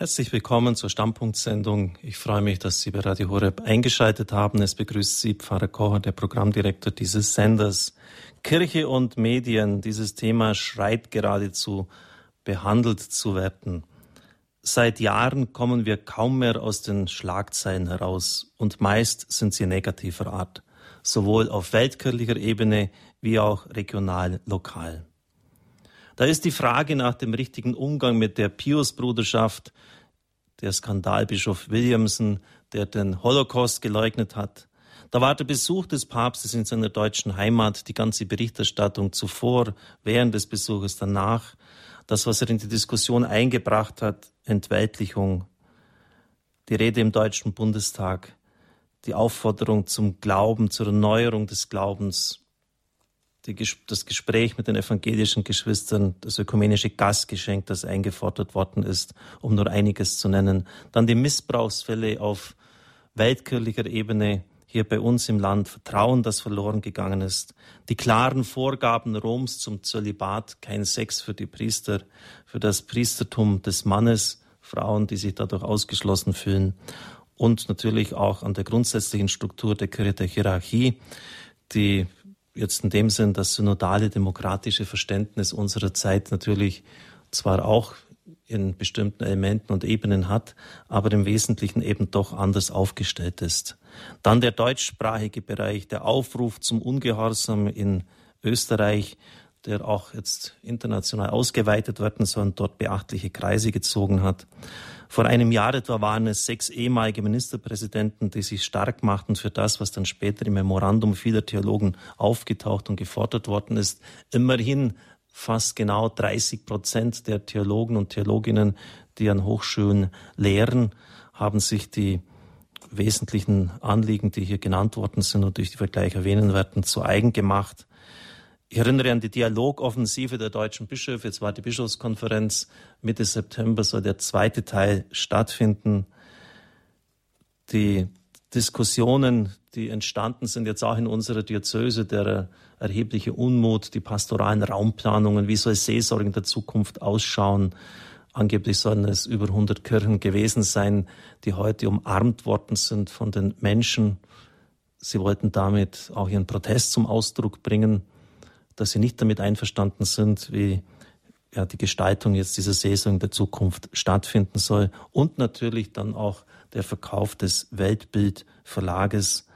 Herzlich willkommen zur Stammpunktsendung. Ich freue mich, dass Sie bei Radio Horeb eingeschaltet haben. Es begrüßt Sie Pfarrer Kocher, der Programmdirektor dieses Senders. Kirche und Medien, dieses Thema schreit geradezu behandelt zu werden. Seit Jahren kommen wir kaum mehr aus den Schlagzeilen heraus und meist sind sie negativer Art, sowohl auf weltkirchlicher Ebene wie auch regional, lokal. Da ist die Frage nach dem richtigen Umgang mit der Pius-Bruderschaft, der Skandalbischof Williamson, der den Holocaust geleugnet hat. Da war der Besuch des Papstes in seiner deutschen Heimat, die ganze Berichterstattung zuvor, während des Besuches, danach, das, was er in die Diskussion eingebracht hat, Entweltlichung, die Rede im Deutschen Bundestag, die Aufforderung zum Glauben, zur Erneuerung des Glaubens, die, das Gespräch mit den evangelischen Geschwistern, das ökumenische Gastgeschenk, das eingefordert worden ist, um nur einiges zu nennen. Dann die Missbrauchsfälle auf weltkirchlicher Ebene hier bei uns im Land, Vertrauen, das verloren gegangen ist, die klaren Vorgaben Roms zum Zölibat, kein Sex für die Priester, für das Priestertum des Mannes, Frauen, die sich dadurch ausgeschlossen fühlen und natürlich auch an der grundsätzlichen Struktur der Kirche der Hierarchie, die jetzt in dem Sinn das synodale demokratische Verständnis unserer Zeit natürlich zwar auch in bestimmten Elementen und Ebenen hat, aber im Wesentlichen eben doch anders aufgestellt ist. Dann der deutschsprachige Bereich, der Aufruf zum Ungehorsam in Österreich, der auch jetzt international ausgeweitet werden soll und dort beachtliche Kreise gezogen hat. Vor einem Jahr etwa waren es sechs ehemalige Ministerpräsidenten, die sich stark machten für das, was dann später im Memorandum vieler Theologen aufgetaucht und gefordert worden ist. Immerhin fast genau 30 Prozent der Theologen und Theologinnen, die an Hochschulen lehren, haben sich die wesentlichen Anliegen, die hier genannt worden sind und die wir gleich erwähnen werden, zu eigen gemacht. Ich erinnere an die Dialogoffensive der deutschen Bischöfe. Jetzt war die Bischofskonferenz. Mitte September soll der zweite Teil stattfinden. Die Diskussionen, die entstanden sind jetzt auch in unserer Diözese, der erhebliche Unmut, die pastoralen Raumplanungen, wie soll Seelsorge in der Zukunft ausschauen. Angeblich sollen es über 100 Kirchen gewesen sein, die heute umarmt worden sind von den Menschen. Sie wollten damit auch ihren Protest zum Ausdruck bringen dass sie nicht damit einverstanden sind, wie ja, die Gestaltung jetzt dieser Saison der Zukunft stattfinden soll und natürlich dann auch der Verkauf des Weltbildverlages,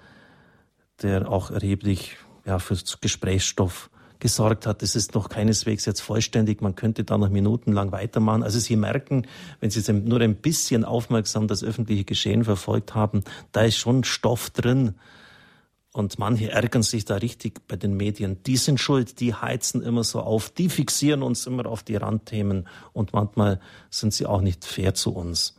der auch erheblich ja, für Gesprächsstoff gesorgt hat. Es ist noch keineswegs jetzt vollständig. Man könnte da noch minutenlang weitermachen. Also Sie merken, wenn Sie nur ein bisschen aufmerksam das öffentliche Geschehen verfolgt haben, da ist schon Stoff drin, und manche ärgern sich da richtig bei den Medien. Die sind schuld, die heizen immer so auf, die fixieren uns immer auf die Randthemen und manchmal sind sie auch nicht fair zu uns.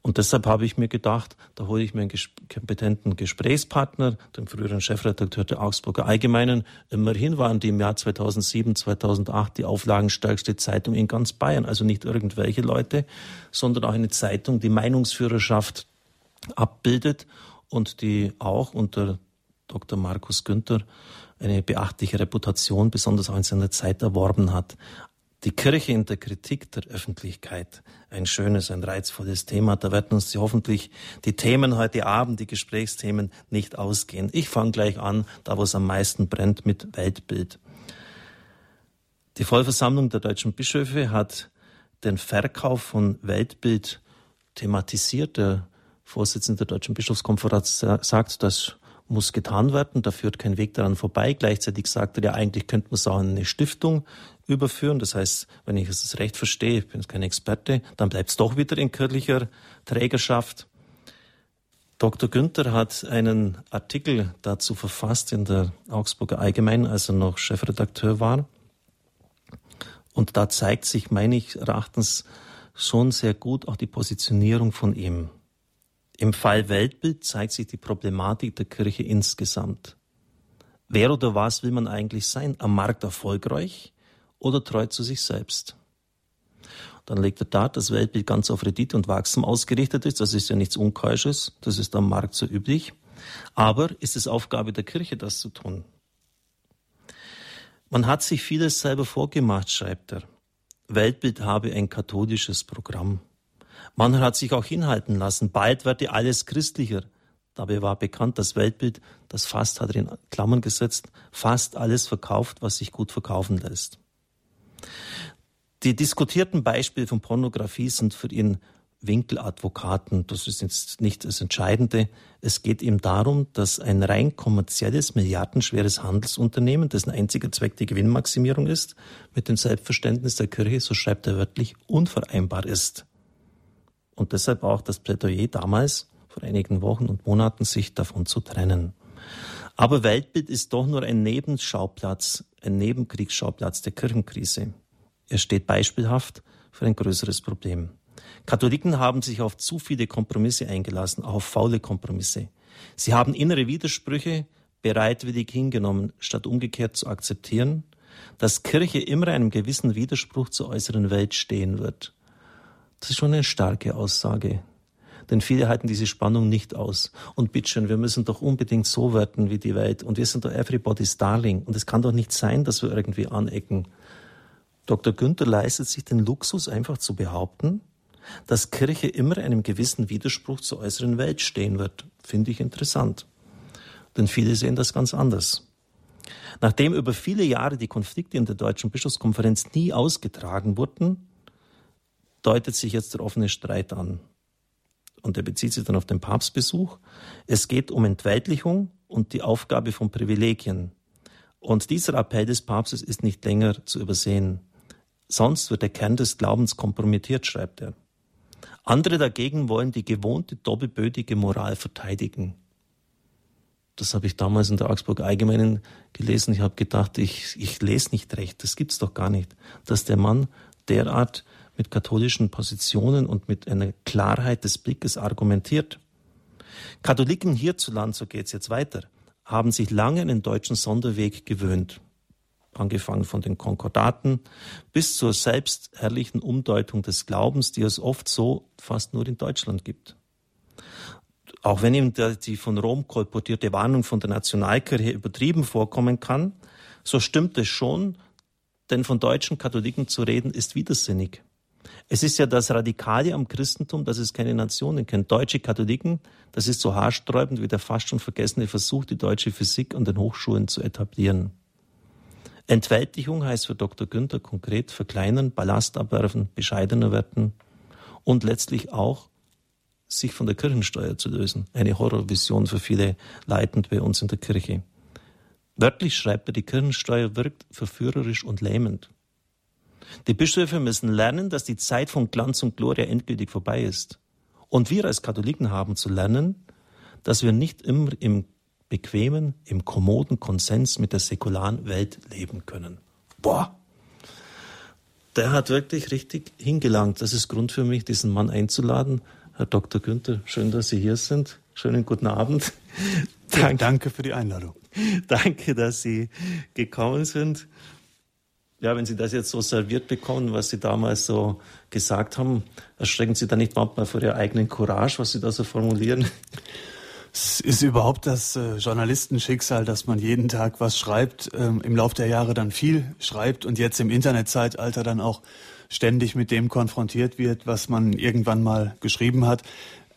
Und deshalb habe ich mir gedacht, da hole ich mir einen kompetenten Gesprächspartner, den früheren Chefredakteur der Augsburger Allgemeinen. Immerhin waren die im Jahr 2007, 2008 die auflagenstärkste Zeitung in ganz Bayern. Also nicht irgendwelche Leute, sondern auch eine Zeitung, die Meinungsführerschaft abbildet und die auch unter Dr. Markus Günther eine beachtliche Reputation, besonders auch in seiner Zeit erworben hat. Die Kirche in der Kritik der Öffentlichkeit, ein schönes, ein reizvolles Thema. Da werden uns hoffentlich die Themen heute Abend, die Gesprächsthemen nicht ausgehen. Ich fange gleich an, da wo es am meisten brennt, mit Weltbild. Die Vollversammlung der deutschen Bischöfe hat den Verkauf von Weltbild thematisiert. Der Vorsitzende der Deutschen Bischofskonferenz sagt, dass muss getan werden. Da führt kein Weg daran vorbei. Gleichzeitig sagt er ja, eigentlich könnte man es auch in eine Stiftung überführen. Das heißt, wenn ich es recht verstehe, ich bin kein Experte, dann bleibt es doch wieder in kirchlicher Trägerschaft. Dr. Günther hat einen Artikel dazu verfasst in der Augsburger Allgemeinen, als er noch Chefredakteur war. Und da zeigt sich meines Erachtens schon sehr gut auch die Positionierung von ihm. Im Fall Weltbild zeigt sich die Problematik der Kirche insgesamt. Wer oder was will man eigentlich sein? Am Markt erfolgreich oder treu zu sich selbst? Dann legt er da, dass Weltbild ganz auf Rendite und Wachstum ausgerichtet ist. Das ist ja nichts Unkeusches. Das ist am Markt so üblich. Aber ist es Aufgabe der Kirche, das zu tun? Man hat sich vieles selber vorgemacht, schreibt er. Weltbild habe ein katholisches Programm. Man hat sich auch hinhalten lassen. Bald werde alles christlicher. Dabei war bekannt, das Weltbild, das fast hat er in Klammern gesetzt, fast alles verkauft, was sich gut verkaufen lässt. Die diskutierten Beispiele von Pornografie sind für ihn Winkeladvokaten. Das ist jetzt nicht das Entscheidende. Es geht ihm darum, dass ein rein kommerzielles, milliardenschweres Handelsunternehmen, dessen einziger Zweck die Gewinnmaximierung ist, mit dem Selbstverständnis der Kirche, so schreibt er wörtlich, unvereinbar ist. Und deshalb auch das Plädoyer damals, vor einigen Wochen und Monaten, sich davon zu trennen. Aber Weltbild ist doch nur ein Nebenschauplatz, ein Nebenkriegsschauplatz der Kirchenkrise. Er steht beispielhaft für ein größeres Problem. Katholiken haben sich auf zu viele Kompromisse eingelassen, auch auf faule Kompromisse. Sie haben innere Widersprüche bereitwillig hingenommen, statt umgekehrt zu akzeptieren, dass Kirche immer einem gewissen Widerspruch zur äußeren Welt stehen wird. Das ist schon eine starke Aussage. Denn viele halten diese Spannung nicht aus. Und bitteschön, wir müssen doch unbedingt so werden wie die Welt. Und wir sind doch everybody's darling. Und es kann doch nicht sein, dass wir irgendwie anecken. Dr. Günther leistet sich den Luxus, einfach zu behaupten, dass Kirche immer einem gewissen Widerspruch zur äußeren Welt stehen wird. Finde ich interessant. Denn viele sehen das ganz anders. Nachdem über viele Jahre die Konflikte in der Deutschen Bischofskonferenz nie ausgetragen wurden, deutet sich jetzt der offene Streit an und er bezieht sich dann auf den Papstbesuch. Es geht um Entweidlichung und die Aufgabe von Privilegien. Und dieser Appell des Papstes ist nicht länger zu übersehen. Sonst wird der Kern des Glaubens kompromittiert, schreibt er. Andere dagegen wollen die gewohnte doppelbödige Moral verteidigen. Das habe ich damals in der Augsburg Allgemeinen gelesen. Ich habe gedacht, ich, ich lese nicht recht. Das gibt's doch gar nicht, dass der Mann derart mit katholischen Positionen und mit einer Klarheit des Blickes argumentiert. Katholiken hierzulande, so geht's jetzt weiter, haben sich lange an den deutschen Sonderweg gewöhnt. Angefangen von den Konkordaten bis zur selbstherrlichen Umdeutung des Glaubens, die es oft so fast nur in Deutschland gibt. Auch wenn ihm die von Rom kolportierte Warnung von der Nationalkirche übertrieben vorkommen kann, so stimmt es schon, denn von deutschen Katholiken zu reden ist widersinnig. Es ist ja das Radikale am Christentum, dass es keine Nationen kennt. Deutsche Katholiken, das ist so haarsträubend wie der fast schon vergessene Versuch, die deutsche Physik an den Hochschulen zu etablieren. Entweltlichung heißt für Dr. Günther konkret verkleinern, Ballast abwerfen, bescheidener werden und letztlich auch sich von der Kirchensteuer zu lösen. Eine Horrorvision für viele leitend bei uns in der Kirche. Wörtlich schreibt er, die Kirchensteuer wirkt verführerisch und lähmend. Die Bischöfe müssen lernen, dass die Zeit von Glanz und Gloria endgültig vorbei ist. Und wir als Katholiken haben zu lernen, dass wir nicht immer im bequemen, im kommoden Konsens mit der säkularen Welt leben können. Boah! Der hat wirklich richtig hingelangt. Das ist Grund für mich, diesen Mann einzuladen. Herr Dr. Günther, schön, dass Sie hier sind. Schönen guten Abend. Danke, danke für die Einladung. Danke, dass Sie gekommen sind ja, wenn Sie das jetzt so serviert bekommen, was Sie damals so gesagt haben, erschrecken Sie da nicht manchmal vor Ihrer eigenen Courage, was Sie da so formulieren? Es ist überhaupt das äh, Journalistenschicksal, dass man jeden Tag was schreibt, ähm, im Laufe der Jahre dann viel schreibt und jetzt im Internetzeitalter dann auch ständig mit dem konfrontiert wird, was man irgendwann mal geschrieben hat.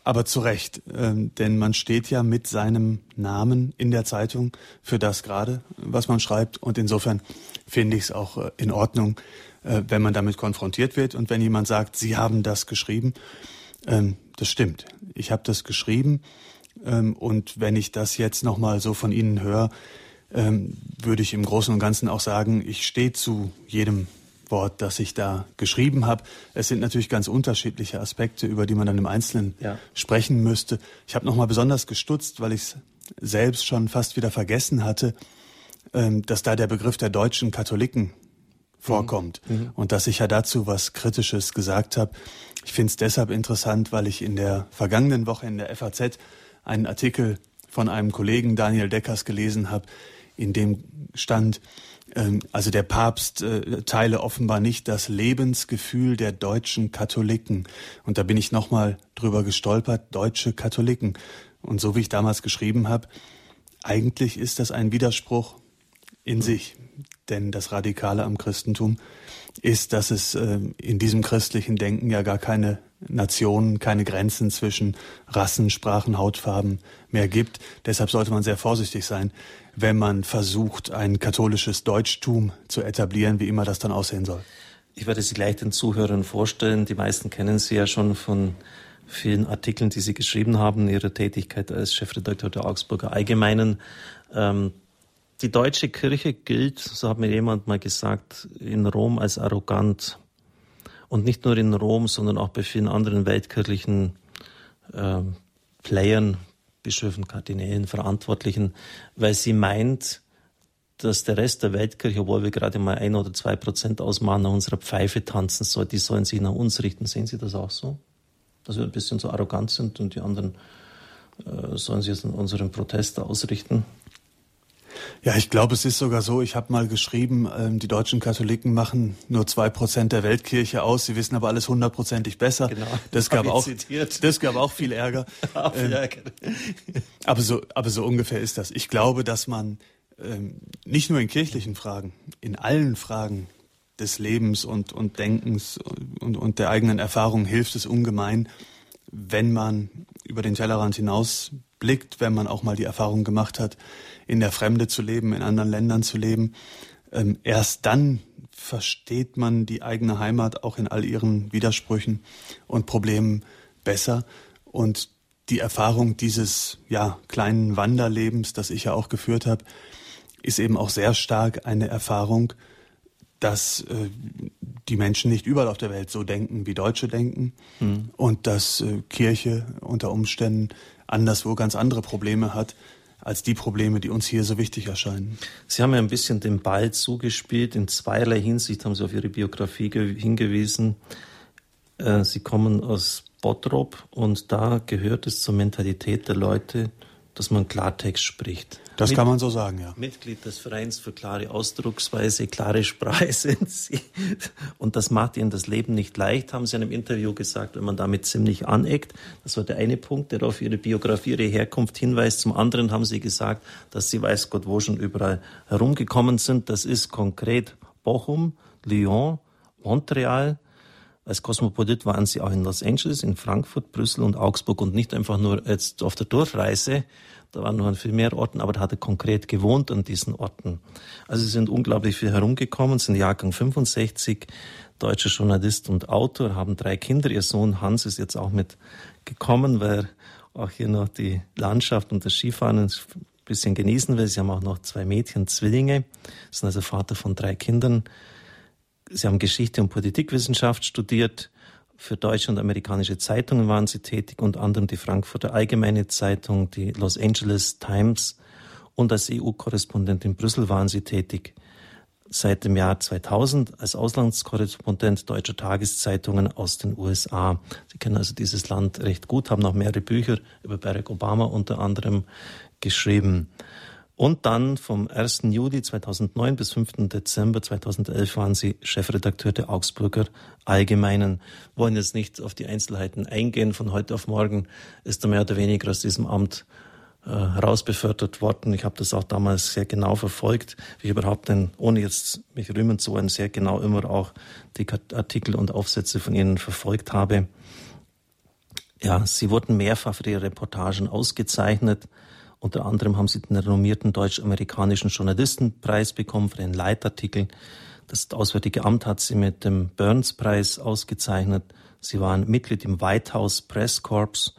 Aber zu Recht, ähm, denn man steht ja mit seinem Namen in der Zeitung für das gerade, was man schreibt. Und insofern finde ich es auch äh, in Ordnung, äh, wenn man damit konfrontiert wird und wenn jemand sagt, Sie haben das geschrieben. Ähm, das stimmt. Ich habe das geschrieben. Ähm, und wenn ich das jetzt nochmal so von Ihnen höre, würde ich im Großen und Ganzen auch sagen, ich stehe zu jedem Wort, das ich da geschrieben habe. Es sind natürlich ganz unterschiedliche Aspekte, über die man dann im Einzelnen ja. sprechen müsste. Ich habe nochmal besonders gestutzt, weil ich es selbst schon fast wieder vergessen hatte, ähm, dass da der Begriff der deutschen Katholiken vorkommt mhm. mhm. und dass ich ja dazu was Kritisches gesagt habe. Ich finde es deshalb interessant, weil ich in der vergangenen Woche in der FAZ einen Artikel von einem Kollegen Daniel Deckers gelesen habe, in dem stand, also der Papst äh, teile offenbar nicht das Lebensgefühl der deutschen Katholiken. Und da bin ich nochmal drüber gestolpert, deutsche Katholiken. Und so wie ich damals geschrieben habe, eigentlich ist das ein Widerspruch in sich. Denn das Radikale am Christentum ist, dass es äh, in diesem christlichen Denken ja gar keine Nationen, keine Grenzen zwischen Rassen, Sprachen, Hautfarben mehr gibt. Deshalb sollte man sehr vorsichtig sein, wenn man versucht, ein katholisches Deutschtum zu etablieren, wie immer das dann aussehen soll. Ich werde Sie gleich den Zuhörern vorstellen. Die meisten kennen Sie ja schon von vielen Artikeln, die Sie geschrieben haben, Ihre Tätigkeit als Chefredakteur der Augsburger Allgemeinen. Ähm, die deutsche Kirche gilt, so hat mir jemand mal gesagt, in Rom als arrogant. Und nicht nur in Rom, sondern auch bei vielen anderen weltkirchlichen äh, Playern, Bischöfen, Kardinälen, Verantwortlichen, weil sie meint, dass der Rest der Weltkirche, obwohl wir gerade mal ein oder zwei Prozent ausmachen, nach unserer Pfeife tanzen soll, die sollen sich nach uns richten. Sehen Sie das auch so? Dass wir ein bisschen so arrogant sind und die anderen äh, sollen sich an unseren Protest ausrichten? Ja, ich glaube, es ist sogar so, ich habe mal geschrieben, ähm, die deutschen Katholiken machen nur zwei Prozent der Weltkirche aus, sie wissen aber alles hundertprozentig besser. Genau. Das gab auch, das gab auch viel Ärger. ähm, aber so, aber so ungefähr ist das. Ich glaube, dass man ähm, nicht nur in kirchlichen Fragen, in allen Fragen des Lebens und, und Denkens und, und der eigenen Erfahrung hilft es ungemein, wenn man über den Tellerrand hinaus blickt, wenn man auch mal die Erfahrung gemacht hat, in der Fremde zu leben, in anderen Ländern zu leben. Ähm, erst dann versteht man die eigene Heimat auch in all ihren Widersprüchen und Problemen besser. Und die Erfahrung dieses ja, kleinen Wanderlebens, das ich ja auch geführt habe, ist eben auch sehr stark eine Erfahrung, dass äh, die Menschen nicht überall auf der Welt so denken, wie Deutsche denken mhm. und dass äh, Kirche unter Umständen anderswo ganz andere Probleme hat als die Probleme, die uns hier so wichtig erscheinen. Sie haben ja ein bisschen den Ball zugespielt. In zweierlei Hinsicht haben Sie auf Ihre Biografie hingewiesen. Äh, Sie kommen aus Bottrop und da gehört es zur Mentalität der Leute, dass man Klartext spricht. Das Mit, kann man so sagen, ja. Mitglied des Vereins für klare Ausdrucksweise, klare Sprache sind Sie. Und das macht Ihnen das Leben nicht leicht, haben Sie in einem Interview gesagt, wenn man damit ziemlich aneckt. Das war der eine Punkt, der auf Ihre Biografie, Ihre Herkunft hinweist. Zum anderen haben Sie gesagt, dass Sie weiß Gott wo schon überall herumgekommen sind. Das ist konkret Bochum, Lyon, Montreal, als Kosmopolit waren sie auch in Los Angeles, in Frankfurt, Brüssel und Augsburg und nicht einfach nur jetzt auf der Durchreise. Da waren noch an viel mehr Orten, aber da hat er konkret gewohnt an diesen Orten. Also sie sind unglaublich viel herumgekommen, sind Jahrgang 65, deutscher Journalist und Autor, haben drei Kinder. Ihr Sohn Hans ist jetzt auch mit gekommen, weil auch hier noch die Landschaft und das Skifahren ein bisschen genießen will. Sie haben auch noch zwei Mädchen, Zwillinge, sind also Vater von drei Kindern. Sie haben Geschichte und Politikwissenschaft studiert. Für deutsche und amerikanische Zeitungen waren Sie tätig, unter anderem die Frankfurter Allgemeine Zeitung, die Los Angeles Times und als EU-Korrespondent in Brüssel waren Sie tätig. Seit dem Jahr 2000 als Auslandskorrespondent deutscher Tageszeitungen aus den USA. Sie kennen also dieses Land recht gut, haben noch mehrere Bücher über Barack Obama unter anderem geschrieben. Und dann vom 1. Juli 2009 bis 5. Dezember 2011 waren Sie Chefredakteur der Augsburger Allgemeinen. Wollen jetzt nicht auf die Einzelheiten eingehen. Von heute auf morgen ist er mehr oder weniger aus diesem Amt äh, herausbefördert worden. Ich habe das auch damals sehr genau verfolgt, wie ich überhaupt denn, ohne jetzt mich rühmen zu wollen, sehr genau immer auch die Artikel und Aufsätze von Ihnen verfolgt habe. Ja, Sie wurden mehrfach für Ihre Reportagen ausgezeichnet. Unter anderem haben sie den renommierten deutsch-amerikanischen Journalistenpreis bekommen für einen Leitartikel. Das Auswärtige Amt hat sie mit dem Burns-Preis ausgezeichnet. Sie waren Mitglied im White House Press Corps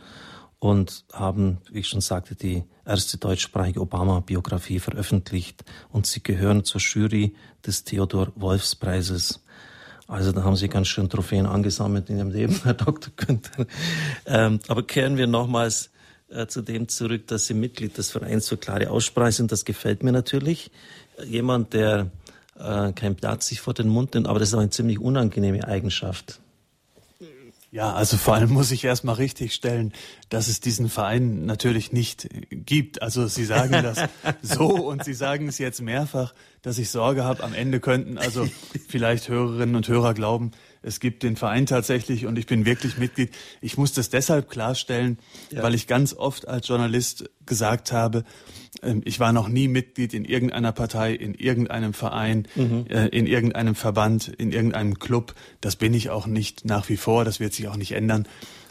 und haben, wie ich schon sagte, die erste deutschsprachige Obama-Biografie veröffentlicht. Und sie gehören zur Jury des Theodor-Wolfs-Preises. Also da haben Sie ganz schön Trophäen angesammelt in Ihrem Leben, Herr Dr. Günther. Ähm, aber kehren wir nochmals äh, zu dem zurück, dass Sie Mitglied des Vereins für klare Aussprache sind. Das gefällt mir natürlich. Jemand, der äh, kein Blatt sich vor den Mund nimmt, aber das ist auch eine ziemlich unangenehme Eigenschaft. Ja, also vor allem muss ich erstmal richtig stellen, dass es diesen Verein natürlich nicht gibt. Also Sie sagen das so und Sie sagen es jetzt mehrfach, dass ich Sorge habe, am Ende könnten also vielleicht Hörerinnen und Hörer glauben, Es gibt den Verein tatsächlich und ich bin wirklich Mitglied. Ich muss das deshalb klarstellen, ja. weil ich ganz oft als Journalist gesagt habe, ähm, ich war noch nie Mitglied in irgendeiner Partei, in irgendeinem Verein, mhm. Äh, in irgendeinem Verband, in irgendeinem Club. Das bin ich auch nicht nach wie vor. Das wird sich auch nicht ändern.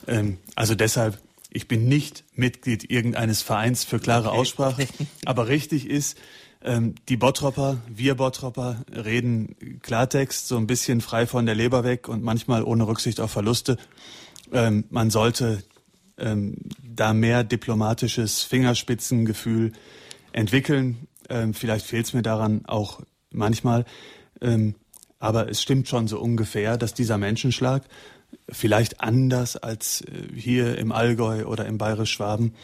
Ähm, also deshalb, ich bin nicht Mitglied irgendeines Vereins für klare. Aussprache. Aber richtig ist, ähm, die Bottropper, wir Bottropper reden Klartext, so ein bisschen frei von der Leber weg und manchmal ohne Rücksicht auf Verluste. Ähm, man sollte ähm, da mehr diplomatisches Fingerspitzengefühl entwickeln. Ähm, vielleicht fehlt es mir daran auch manchmal. Ähm, aber es stimmt schon so ungefähr, dass dieser Menschenschlag vielleicht anders als äh, hier im Allgäu oder im Bayerisch-Schwaben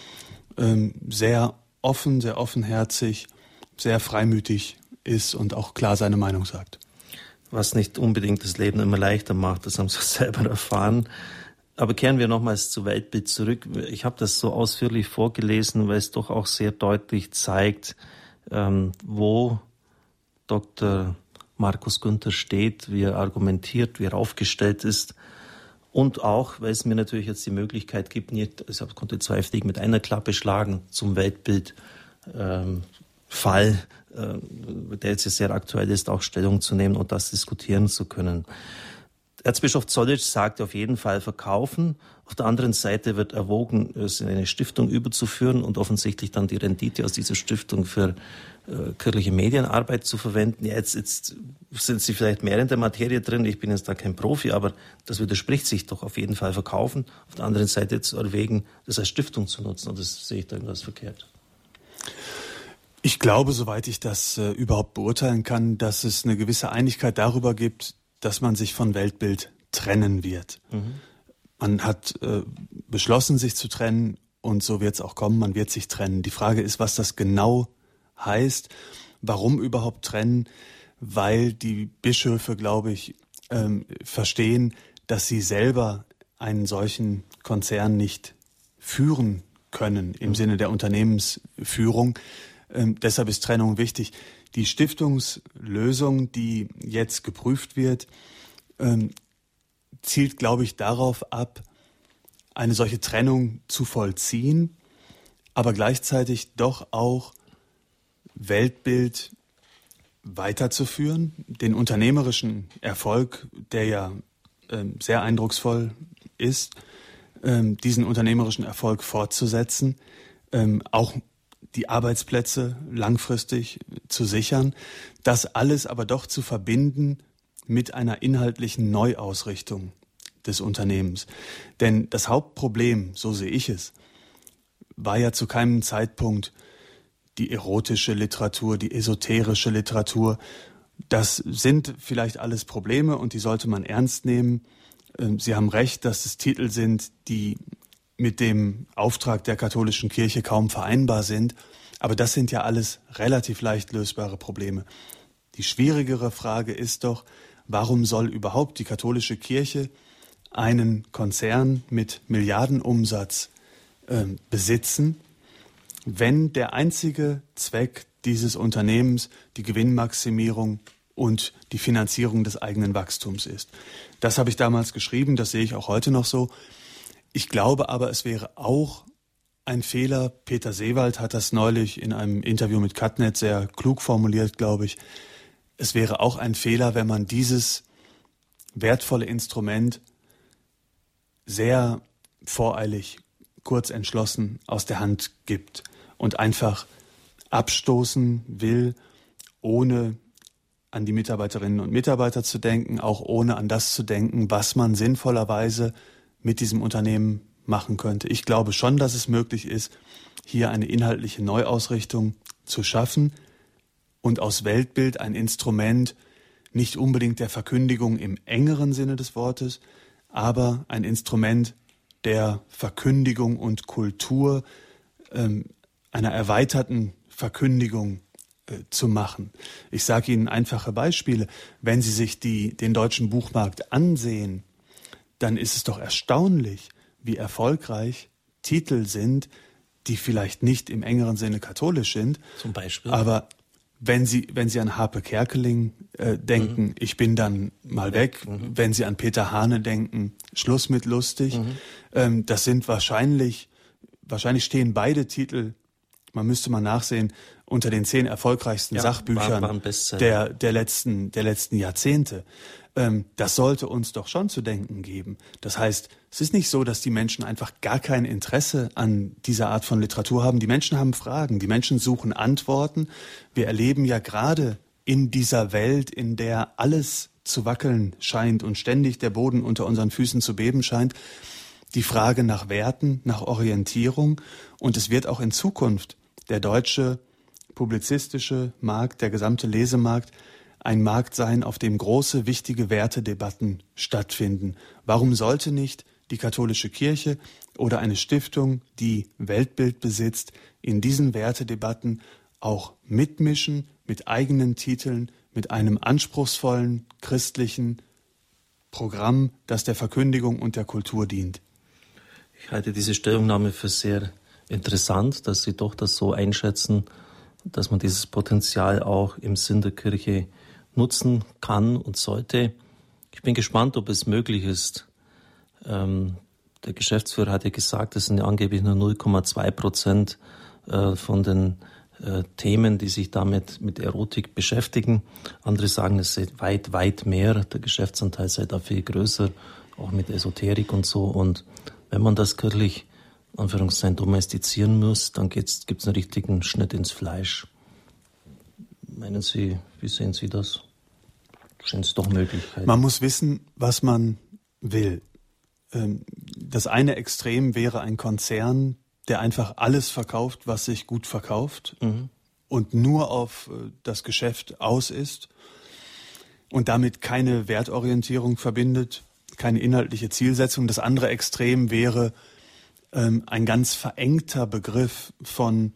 ähm, sehr offen, sehr offenherzig sehr freimütig ist und auch klar seine Meinung sagt. Was nicht unbedingt das Leben immer leichter macht, das haben Sie selber erfahren. Aber kehren wir nochmals zu Weltbild zurück. Ich habe das so ausführlich vorgelesen, weil es doch auch sehr deutlich zeigt, ähm, wo Dr. Markus Günther steht, wie er argumentiert, wie er aufgestellt ist. Und auch, weil es mir natürlich jetzt die Möglichkeit gibt, nicht, also ich konnte zwei mit einer Klappe schlagen zum Weltbild. Ähm, Fall, äh, der jetzt sehr aktuell ist, auch Stellung zu nehmen und das diskutieren zu können. Erzbischof Zollitsch sagt auf jeden Fall verkaufen. Auf der anderen Seite wird erwogen, es in eine Stiftung überzuführen und offensichtlich dann die Rendite aus dieser Stiftung für äh, kirchliche Medienarbeit zu verwenden. Ja, jetzt, jetzt sind Sie vielleicht mehr in der Materie drin. Ich bin jetzt da kein Profi, aber das widerspricht sich doch auf jeden Fall verkaufen. Auf der anderen Seite zu erwägen, das als Stiftung zu nutzen. Und das sehe ich da irgendwas verkehrt. Ich glaube, soweit ich das äh, überhaupt beurteilen kann, dass es eine gewisse Einigkeit darüber gibt, dass man sich von Weltbild trennen wird. Mhm. Man hat äh, beschlossen, sich zu trennen und so wird es auch kommen, man wird sich trennen. Die Frage ist, was das genau heißt, warum überhaupt trennen, weil die Bischöfe, glaube ich, ähm, verstehen, dass sie selber einen solchen Konzern nicht führen können im mhm. Sinne der Unternehmensführung. Ähm, deshalb ist Trennung wichtig. Die Stiftungslösung, die jetzt geprüft wird, ähm, zielt, glaube ich, darauf ab, eine solche Trennung zu vollziehen, aber gleichzeitig doch auch Weltbild weiterzuführen, den unternehmerischen Erfolg, der ja ähm, sehr eindrucksvoll ist, ähm, diesen unternehmerischen Erfolg fortzusetzen, ähm, auch die Arbeitsplätze langfristig zu sichern, das alles aber doch zu verbinden mit einer inhaltlichen Neuausrichtung des Unternehmens. Denn das Hauptproblem, so sehe ich es, war ja zu keinem Zeitpunkt die erotische Literatur, die esoterische Literatur. Das sind vielleicht alles Probleme und die sollte man ernst nehmen. Ähm, Sie haben recht, dass es Titel sind, die mit dem Auftrag der katholischen Kirche kaum vereinbar sind. Aber das sind ja alles relativ leicht lösbare Probleme. Die schwierigere Frage ist doch, warum soll überhaupt die katholische Kirche einen Konzern mit Milliardenumsatz äh, besitzen, wenn der einzige Zweck dieses Unternehmens die Gewinnmaximierung und die Finanzierung des eigenen Wachstums ist. Das habe ich damals geschrieben, das sehe ich auch heute noch so. Ich glaube aber, es wäre auch ein Fehler. Peter Seewald hat das neulich in einem Interview mit Katnet sehr klug formuliert, glaube ich. Es wäre auch ein Fehler, wenn man dieses wertvolle Instrument sehr voreilig, kurz entschlossen aus der Hand gibt und einfach abstoßen will, ohne an die Mitarbeiterinnen und Mitarbeiter zu denken, auch ohne an das zu denken, was man sinnvollerweise mit diesem Unternehmen machen könnte. Ich glaube schon, dass es möglich ist, hier eine inhaltliche Neuausrichtung zu schaffen und aus Weltbild ein Instrument nicht unbedingt der Verkündigung im engeren Sinne des Wortes, aber ein Instrument der Verkündigung und Kultur, ähm, einer erweiterten Verkündigung äh, zu machen. Ich sage Ihnen einfache Beispiele. Wenn Sie sich die, den deutschen Buchmarkt ansehen, dann ist es doch erstaunlich, wie erfolgreich Titel sind, die vielleicht nicht im engeren Sinne katholisch sind. Zum Beispiel. Aber wenn Sie, wenn Sie an Harpe Kerkeling äh, denken, mhm. ich bin dann mal weg. Mhm. Wenn Sie an Peter Hane denken, Schluss mit lustig. Mhm. Ähm, das sind wahrscheinlich, wahrscheinlich stehen beide Titel, man müsste mal nachsehen, unter den zehn erfolgreichsten ja, Sachbüchern war, der, der letzten, der letzten Jahrzehnte. Ähm, das sollte uns doch schon zu denken geben. Das heißt, es ist nicht so, dass die Menschen einfach gar kein Interesse an dieser Art von Literatur haben. Die Menschen haben Fragen, die Menschen suchen Antworten. Wir erleben ja gerade in dieser Welt, in der alles zu wackeln scheint und ständig der Boden unter unseren Füßen zu beben scheint, die Frage nach Werten, nach Orientierung. Und es wird auch in Zukunft der deutsche publizistische Markt, der gesamte Lesemarkt ein Markt sein, auf dem große, wichtige Wertedebatten stattfinden. Warum sollte nicht die katholische Kirche oder eine Stiftung, die Weltbild besitzt, in diesen Wertedebatten auch mitmischen mit eigenen Titeln, mit einem anspruchsvollen christlichen Programm, das der Verkündigung und der Kultur dient. Ich halte diese Stellungnahme für sehr interessant, dass Sie doch das so einschätzen, dass man dieses Potenzial auch im Sinn der Kirche nutzen kann und sollte. Ich bin gespannt, ob es möglich ist, ähm, der Geschäftsführer hatte gesagt, es sind ja angeblich nur 0,2 Prozent äh, von den äh, Themen, die sich damit mit Erotik beschäftigen. Andere sagen, es sei weit, weit mehr. Der Geschäftsanteil sei da viel größer, auch mit Esoterik und so. Und wenn man das kirchlich, Anführungszeichen, domestizieren muss, dann gibt es einen richtigen Schnitt ins Fleisch. Meinen Sie, wie sehen Sie das? Scheint es doch Möglichkeiten. Man muss wissen, was man will. Ähm, das eine Extrem wäre ein Konzern, der einfach alles verkauft, was sich gut verkauft mhm. und nur auf äh, das Geschäft aus ist und damit keine Wertorientierung verbindet, keine inhaltliche Zielsetzung. Das andere Extrem wäre ähm, ein ganz verengter Begriff von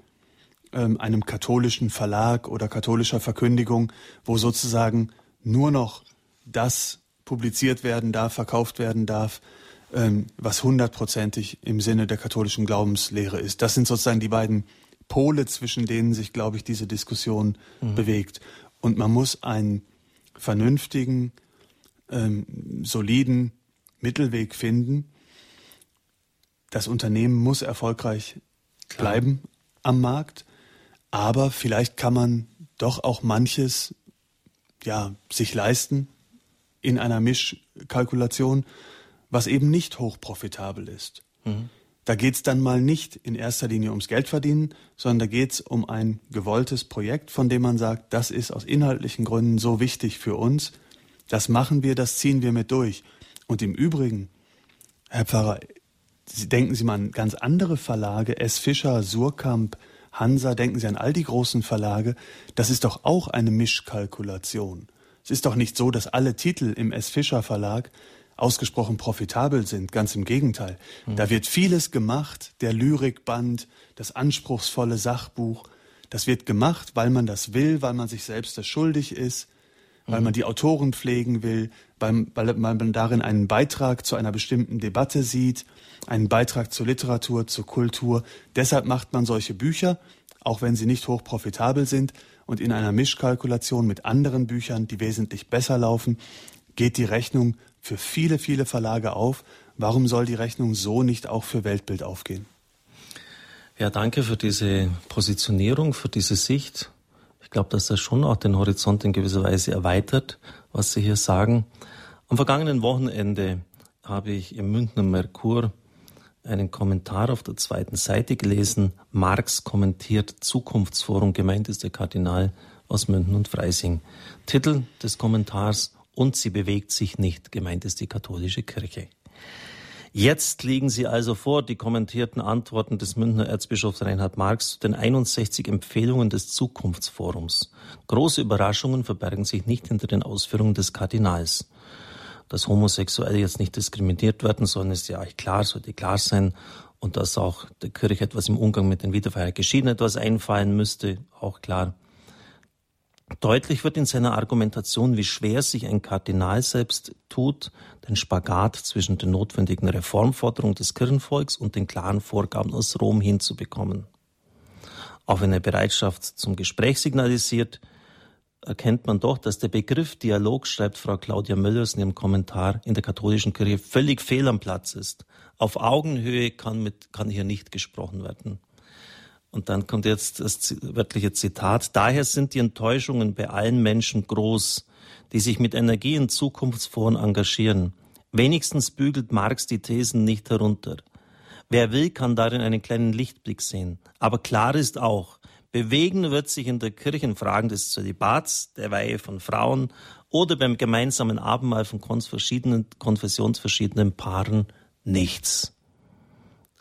ähm, einem katholischen Verlag oder katholischer Verkündigung, wo sozusagen nur noch das publiziert werden darf, verkauft werden darf, ähm, was hundertprozentig im Sinne der katholischen Glaubenslehre ist. Das sind sozusagen die beiden Pole, zwischen denen sich, glaube ich, diese Diskussion mhm. bewegt. Und man muss einen vernünftigen, ähm, soliden Mittelweg finden. Das Unternehmen muss erfolgreich Klar. bleiben am Markt, aber vielleicht kann man doch auch manches ja, sich leisten in einer Mischkalkulation was eben nicht hochprofitabel ist. Mhm. Da geht es dann mal nicht in erster Linie ums Geldverdienen, sondern da geht es um ein gewolltes Projekt, von dem man sagt, das ist aus inhaltlichen Gründen so wichtig für uns, das machen wir, das ziehen wir mit durch. Und im Übrigen, Herr Pfarrer, denken Sie mal an ganz andere Verlage, S. Fischer, Surkamp, Hansa, denken Sie an all die großen Verlage, das ist doch auch eine Mischkalkulation. Es ist doch nicht so, dass alle Titel im S. Fischer Verlag ausgesprochen profitabel sind. Ganz im Gegenteil. Mhm. Da wird vieles gemacht, der Lyrikband, das anspruchsvolle Sachbuch. Das wird gemacht, weil man das will, weil man sich selbst das schuldig ist, weil man die Autoren pflegen will, weil, weil man darin einen Beitrag zu einer bestimmten Debatte sieht, einen Beitrag zur Literatur, zur Kultur. Deshalb macht man solche Bücher, auch wenn sie nicht hoch profitabel sind. Und in einer Mischkalkulation mit anderen Büchern, die wesentlich besser laufen, geht die Rechnung für viele, viele Verlage auf. Warum soll die Rechnung so nicht auch für Weltbild aufgehen? Ja, danke für diese Positionierung, für diese Sicht. Ich glaube, dass das schon auch den Horizont in gewisser Weise erweitert, was Sie hier sagen. Am vergangenen Wochenende habe ich im Münchner Merkur einen Kommentar auf der zweiten Seite gelesen. Marx kommentiert Zukunftsforum. Gemeint ist der Kardinal aus München und Freising. Titel des Kommentars und sie bewegt sich nicht. Gemeint ist die katholische Kirche. Jetzt liegen sie also vor, die kommentierten Antworten des Münchner Erzbischofs Reinhard Marx zu den 61 Empfehlungen des Zukunftsforums. Große Überraschungen verbergen sich nicht hinter den Ausführungen des Kardinals. Dass Homosexuelle jetzt nicht diskriminiert werden sollen, ist ja eigentlich klar, sollte klar sein. Und dass auch der Kirche etwas im Umgang mit den wiederverheirateten Geschiedenen etwas einfallen müsste, auch klar. Deutlich wird in seiner Argumentation, wie schwer sich ein Kardinal selbst tut, den Spagat zwischen den notwendigen Reformforderungen des Kirchenvolks und den klaren Vorgaben aus Rom hinzubekommen. Auch wenn er Bereitschaft zum Gespräch signalisiert, erkennt man doch, dass der Begriff Dialog, schreibt Frau Claudia Müllers in ihrem Kommentar, in der katholischen Kirche völlig fehl am Platz ist. Auf Augenhöhe kann, mit, kann hier nicht gesprochen werden. Und dann kommt jetzt das wörtliche Zitat. Daher sind die Enttäuschungen bei allen Menschen groß, die sich mit Energie in Zukunftsforen engagieren. Wenigstens bügelt Marx die Thesen nicht herunter. Wer will, kann darin einen kleinen Lichtblick sehen. Aber klar ist auch, bewegen wird sich in der Kirche in Fragen des Zölibats, der Weihe von Frauen oder beim gemeinsamen Abendmahl von konfessionsverschiedenen Paaren nichts.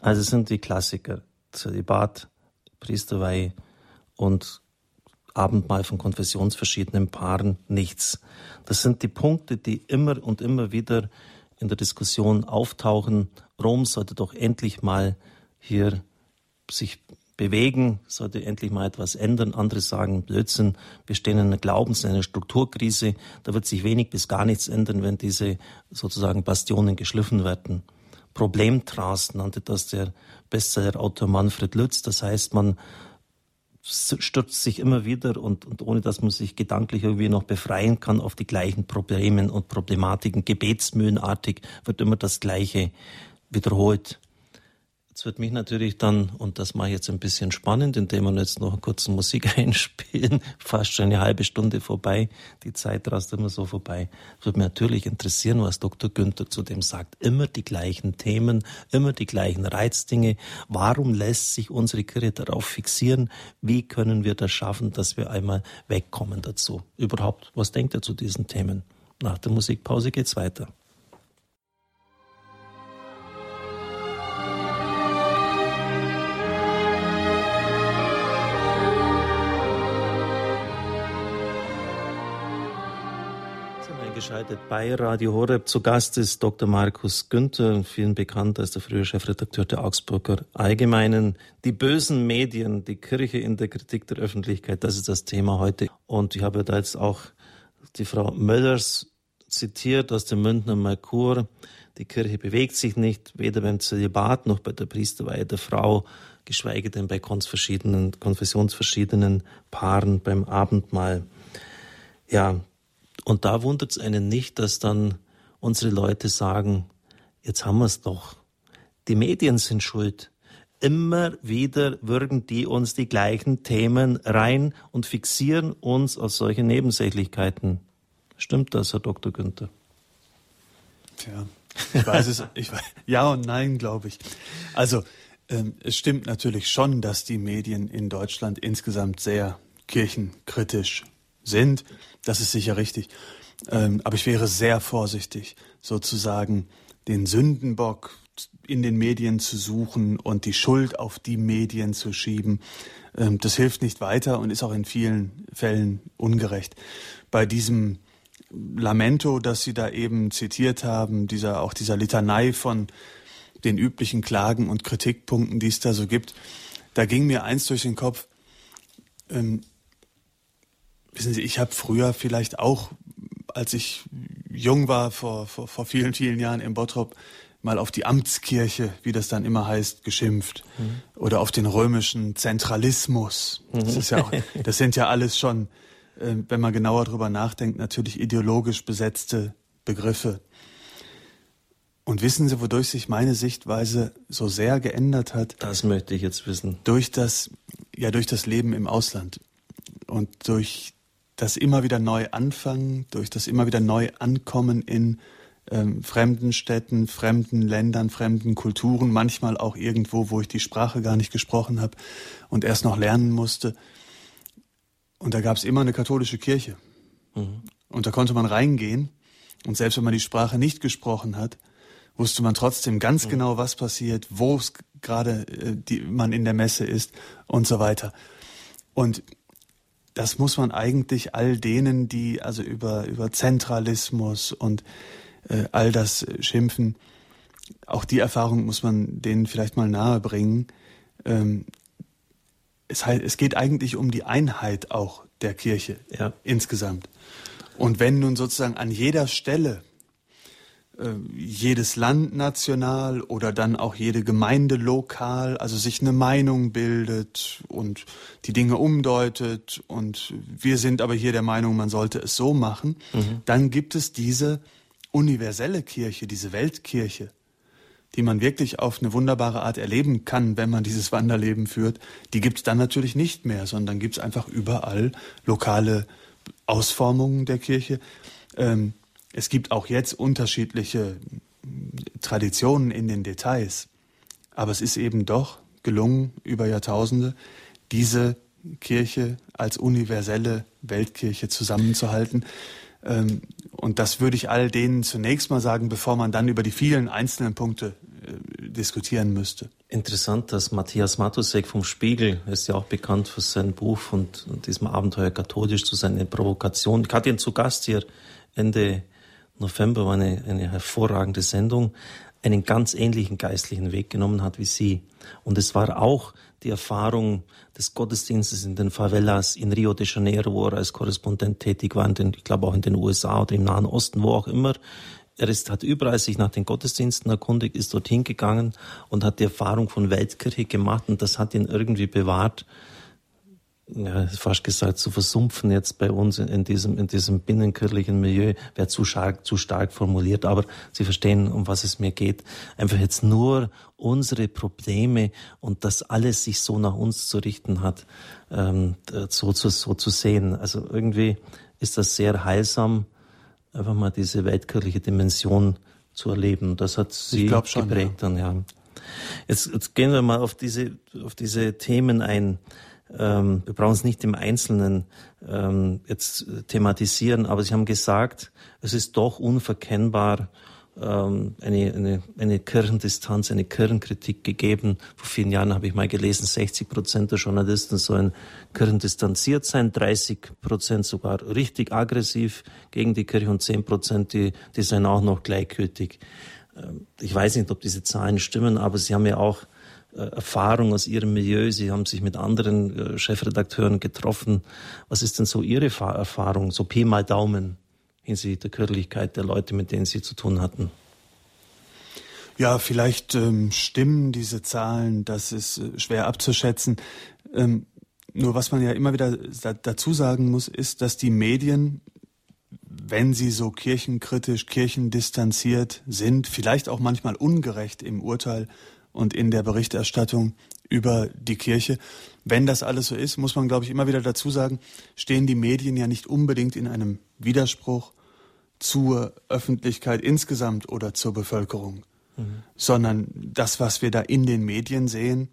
Also sind die Klassiker Zölibat, Priesterweihe und Abendmahl von konfessionsverschiedenen Paaren nichts. Das sind die Punkte, die immer und immer wieder in der Diskussion auftauchen. Rom sollte doch endlich mal hier sich bewegen, sollte endlich mal etwas ändern. Andere sagen Blödsinn, wir stehen in einer Glaubens-, in einer Strukturkrise. Da wird sich wenig bis gar nichts ändern, wenn diese sozusagen Bastionen geschliffen werden. Problemtras nannte das der Bestsellerautor Manfred Lütz. Das heißt, man stürzt sich immer wieder und, und ohne dass man sich gedanklich irgendwie noch befreien kann auf die gleichen Probleme und Problematiken. Gebetsmühlenartig wird immer das Gleiche wiederholt. Jetzt wird mich natürlich dann, und das mache ich jetzt ein bisschen spannend, indem wir jetzt noch eine kurze Musik einspielen, fast schon eine halbe Stunde vorbei, die Zeit rast immer so vorbei. Es wird mich natürlich interessieren, was Dr. Günther zu dem sagt. Immer die gleichen Themen, immer die gleichen Reizdinge. Warum lässt sich unsere Kirche darauf fixieren? Wie können wir das schaffen, dass wir einmal wegkommen dazu? Überhaupt, was denkt er zu diesen Themen? Nach der Musikpause geht's weiter. Eingeschaltet bei Radio Horeb. Zu Gast ist Dr. Markus Günther, vielen bekannt als der frühere Chefredakteur der Augsburger Allgemeinen. Die bösen Medien, die Kirche in der Kritik der Öffentlichkeit, das ist das Thema heute. Und ich habe da jetzt auch die Frau Möllers zitiert aus dem Münchner Merkur. Die Kirche bewegt sich nicht, weder beim Zölibat noch bei der Priesterweihe der Frau, geschweige denn bei konfessionsverschiedenen Paaren beim Abendmahl. Ja, und da wundert es einen nicht, dass dann unsere Leute sagen, jetzt haben wir es doch. Die Medien sind schuld. Immer wieder würgen die uns die gleichen Themen rein und fixieren uns auf solche Nebensächlichkeiten. Stimmt das, Herr Dr. Günther? Tja, ich weiß es. Ich weiß, ja und nein, glaube ich. Also, ähm, es stimmt natürlich schon, dass die Medien in Deutschland insgesamt sehr kirchenkritisch sind. Das ist sicher richtig. Ähm, aber ich wäre sehr vorsichtig, sozusagen den Sündenbock in den Medien zu suchen und die Schuld auf die Medien zu schieben. Ähm, das hilft nicht weiter und ist auch in vielen Fällen ungerecht. Bei diesem Lamento, das Sie da eben zitiert haben, dieser, auch dieser Litanei von den üblichen Klagen und Kritikpunkten, die es da so gibt, da ging mir eins durch den Kopf. Ähm, Wissen Sie, ich habe früher vielleicht auch, als ich jung war, vor, vor, vor vielen, vielen Jahren in Bottrop, mal auf die Amtskirche, wie das dann immer heißt, geschimpft. Mhm. Oder auf den römischen Zentralismus. Mhm. Das, ist ja auch, das sind ja alles schon, äh, wenn man genauer drüber nachdenkt, natürlich ideologisch besetzte Begriffe. Und wissen Sie, wodurch sich meine Sichtweise so sehr geändert hat? Das möchte ich jetzt wissen. Durch das, ja, durch das Leben im Ausland und durch das immer wieder neu anfangen, durch das immer wieder neu ankommen in ähm, fremden Städten, fremden Ländern, fremden Kulturen, manchmal auch irgendwo, wo ich die Sprache gar nicht gesprochen habe und erst noch lernen musste. Und da gab es immer eine katholische Kirche. Mhm. Und da konnte man reingehen. Und selbst wenn man die Sprache nicht gesprochen hat, wusste man trotzdem ganz mhm. genau, was passiert, wo es gerade äh, man in der Messe ist und so weiter. Und das muss man eigentlich all denen, die also über, über Zentralismus und äh, all das schimpfen, auch die Erfahrung muss man denen vielleicht mal nahe bringen. Ähm, es, es geht eigentlich um die Einheit auch der Kirche ja. insgesamt. Und wenn nun sozusagen an jeder Stelle jedes Land national oder dann auch jede Gemeinde lokal, also sich eine Meinung bildet und die Dinge umdeutet und wir sind aber hier der Meinung, man sollte es so machen, mhm. dann gibt es diese universelle Kirche, diese Weltkirche, die man wirklich auf eine wunderbare Art erleben kann, wenn man dieses Wanderleben führt, die gibt es dann natürlich nicht mehr, sondern gibt es einfach überall lokale Ausformungen der Kirche. Ähm, es gibt auch jetzt unterschiedliche Traditionen in den Details, aber es ist eben doch gelungen, über Jahrtausende diese Kirche als universelle Weltkirche zusammenzuhalten. Ähm, und das würde ich all denen zunächst mal sagen, bevor man dann über die vielen einzelnen Punkte äh, diskutieren müsste. Interessant, dass Matthias Matusek vom Spiegel ist ja auch bekannt für sein Buch und, und diesem Abenteuer katholisch zu seinen Provokationen. Ich hatte ihn zu Gast hier Ende November, war eine, eine hervorragende Sendung, einen ganz ähnlichen geistlichen Weg genommen hat wie Sie. Und es war auch die Erfahrung des Gottesdienstes in den Favelas in Rio de Janeiro, wo er als Korrespondent tätig war, den, ich glaube auch in den USA oder im Nahen Osten, wo auch immer. Er ist, hat überall sich nach den Gottesdiensten erkundigt, ist dorthin gegangen und hat die Erfahrung von Weltkirche gemacht und das hat ihn irgendwie bewahrt, ja, fast gesagt, zu versumpfen jetzt bei uns in diesem, in diesem binnenkirchlichen Milieu, wäre zu stark, zu stark formuliert. Aber Sie verstehen, um was es mir geht. Einfach jetzt nur unsere Probleme und das alles sich so nach uns zu richten hat, ähm, so, zu, so zu sehen. Also irgendwie ist das sehr heilsam, einfach mal diese weltkirchliche Dimension zu erleben. Das hat Sie schon, geprägt ja. dann, ja. Jetzt, jetzt gehen wir mal auf diese, auf diese Themen ein. Ähm, wir brauchen es nicht im Einzelnen ähm, jetzt thematisieren, aber Sie haben gesagt, es ist doch unverkennbar ähm, eine, eine, eine Kirchendistanz, eine Kirchenkritik gegeben. Vor vielen Jahren habe ich mal gelesen, 60 Prozent der Journalisten sollen kirchendistanziert sein, 30 Prozent sogar richtig aggressiv gegen die Kirche und 10 Prozent, die, die seien auch noch gleichgültig. Ähm, ich weiß nicht, ob diese Zahlen stimmen, aber Sie haben ja auch Erfahrung aus Ihrem Milieu. Sie haben sich mit anderen äh, Chefredakteuren getroffen. Was ist denn so Ihre Erfahrung, so Pi mal Daumen hinsichtlich der Kirchlichkeit der Leute, mit denen Sie zu tun hatten? Ja, vielleicht ähm, stimmen diese Zahlen, das ist äh, schwer abzuschätzen. Ähm, nur was man ja immer wieder da, dazu sagen muss, ist, dass die Medien, wenn sie so kirchenkritisch, kirchendistanziert sind, vielleicht auch manchmal ungerecht im Urteil und in der Berichterstattung über die Kirche. Wenn das alles so ist, muss man, glaube ich, immer wieder dazu sagen, stehen die Medien ja nicht unbedingt in einem Widerspruch zur Öffentlichkeit insgesamt oder zur Bevölkerung, mhm. sondern das, was wir da in den Medien sehen,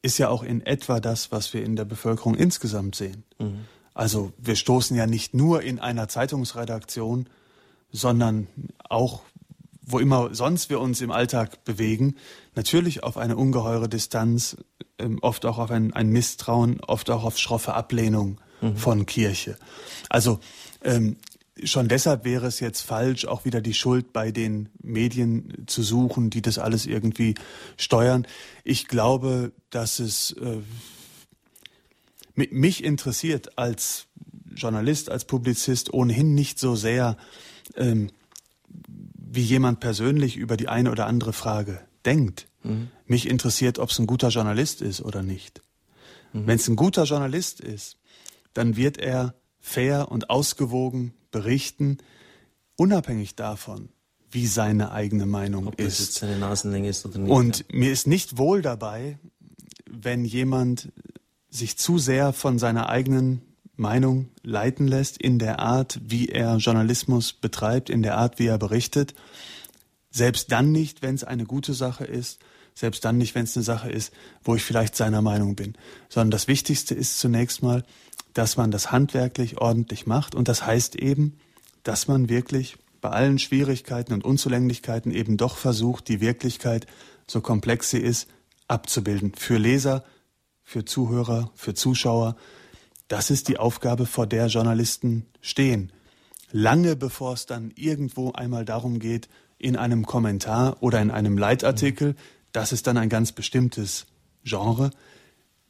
ist ja auch in etwa das, was wir in der Bevölkerung insgesamt sehen. Mhm. Also wir stoßen ja nicht nur in einer Zeitungsredaktion, sondern auch wo immer sonst wir uns im Alltag bewegen, natürlich auf eine ungeheure Distanz, ähm, oft auch auf ein, ein Misstrauen, oft auch auf schroffe Ablehnung mhm. von Kirche. Also ähm, schon deshalb wäre es jetzt falsch, auch wieder die Schuld bei den Medien zu suchen, die das alles irgendwie steuern. Ich glaube, dass es äh, mich interessiert als Journalist, als Publizist ohnehin nicht so sehr, ähm, wie jemand persönlich über die eine oder andere Frage denkt. Mhm. Mich interessiert, ob es ein guter Journalist ist oder nicht. Mhm. Wenn es ein guter Journalist ist, dann wird er fair und ausgewogen berichten, unabhängig davon, wie seine eigene Meinung ob ist. Das jetzt seine Nasenlänge ist oder nicht. Und ja. mir ist nicht wohl dabei, wenn jemand sich zu sehr von seiner eigenen Meinung leiten lässt in der Art, wie er Journalismus betreibt, in der Art, wie er berichtet. Selbst dann nicht, wenn es eine gute Sache ist, selbst dann nicht, wenn es eine Sache ist, wo ich vielleicht seiner Meinung bin, sondern das Wichtigste ist zunächst mal, dass man das handwerklich ordentlich macht und das heißt eben, dass man wirklich bei allen Schwierigkeiten und Unzulänglichkeiten eben doch versucht, die Wirklichkeit, so komplex sie ist, abzubilden. Für Leser, für Zuhörer, für Zuschauer, das ist die Aufgabe, vor der Journalisten stehen. Lange bevor es dann irgendwo einmal darum geht, in einem Kommentar oder in einem Leitartikel, das ist dann ein ganz bestimmtes Genre,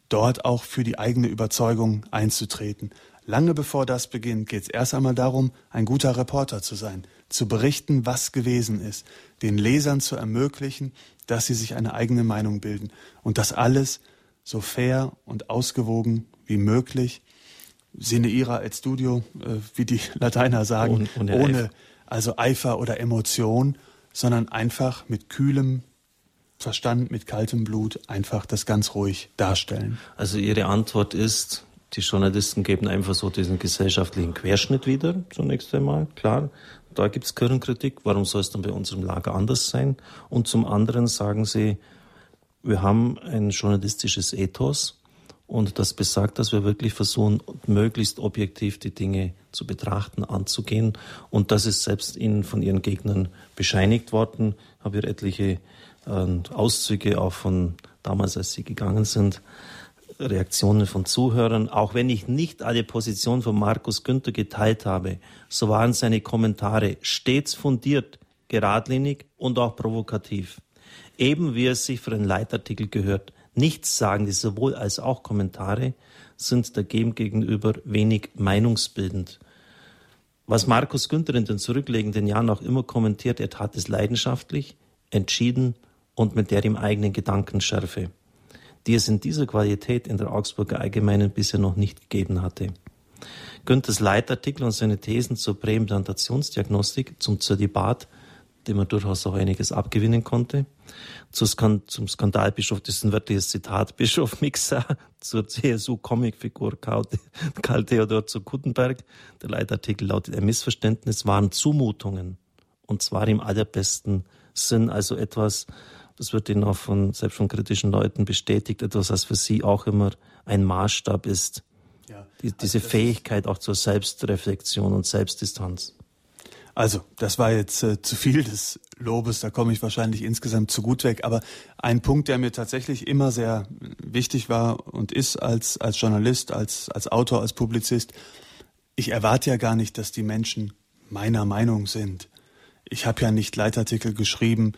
dort auch für die eigene Überzeugung einzutreten. Lange bevor das beginnt, geht es erst einmal darum, ein guter Reporter zu sein, zu berichten, was gewesen ist, den Lesern zu ermöglichen, dass sie sich eine eigene Meinung bilden und das alles so fair und ausgewogen wie möglich, sine ira et studio, äh, wie die Lateiner sagen, ohne, ohne, ohne also Eifer oder Emotion, sondern einfach mit kühlem Verstand, mit kaltem Blut einfach das ganz ruhig darstellen. Also Ihre Antwort ist, die Journalisten geben einfach so diesen gesellschaftlichen Querschnitt wieder, zunächst einmal, klar. Da gibt es Kirchenkritik, warum soll es dann bei unserem Lager anders sein? Und zum anderen sagen sie, wir haben ein journalistisches Ethos und das besagt, dass wir wirklich versuchen, möglichst objektiv die Dinge zu betrachten, anzugehen. Und das ist selbst ihnen von ihren Gegnern bescheinigt worden. Ich habe hier etliche äh, Auszüge auch von damals, als sie gegangen sind, Reaktionen von Zuhörern. Auch wenn ich nicht alle Positionen von Markus Günther geteilt habe, so waren seine Kommentare stets fundiert, geradlinig und auch provokativ. Eben wie es sich für einen Leitartikel gehört. Nichts sagen die sowohl als auch Kommentare sind dagegen gegenüber wenig meinungsbildend. Was Markus Günther in den zurückliegenden Jahren auch immer kommentiert, er tat es leidenschaftlich, entschieden und mit der ihm eigenen Gedankenschärfe die es in dieser Qualität in der Augsburger Allgemeinen bisher noch nicht gegeben hatte. Günthers Leitartikel und seine Thesen zur Präimplantationsdiagnostik, zum Zölibat, dem man durchaus auch einiges abgewinnen konnte, zum Skandalbischof, das ist ein wörtliches Zitat, Bischof Mixer, zur CSU-Comicfigur Karl Theodor zu Gutenberg, der Leitartikel lautet ein Missverständnis, waren Zumutungen. Und zwar im allerbesten Sinn, also etwas, das wird Ihnen auch von, selbst von kritischen Leuten bestätigt, etwas, was für Sie auch immer ein Maßstab ist. Ja, Die, diese also Fähigkeit auch zur Selbstreflexion und Selbstdistanz. Also, das war jetzt äh, zu viel des Lobes, da komme ich wahrscheinlich insgesamt zu gut weg. Aber ein Punkt, der mir tatsächlich immer sehr wichtig war und ist als, als Journalist, als, als Autor, als Publizist, ich erwarte ja gar nicht, dass die Menschen meiner Meinung sind. Ich habe ja nicht Leitartikel geschrieben,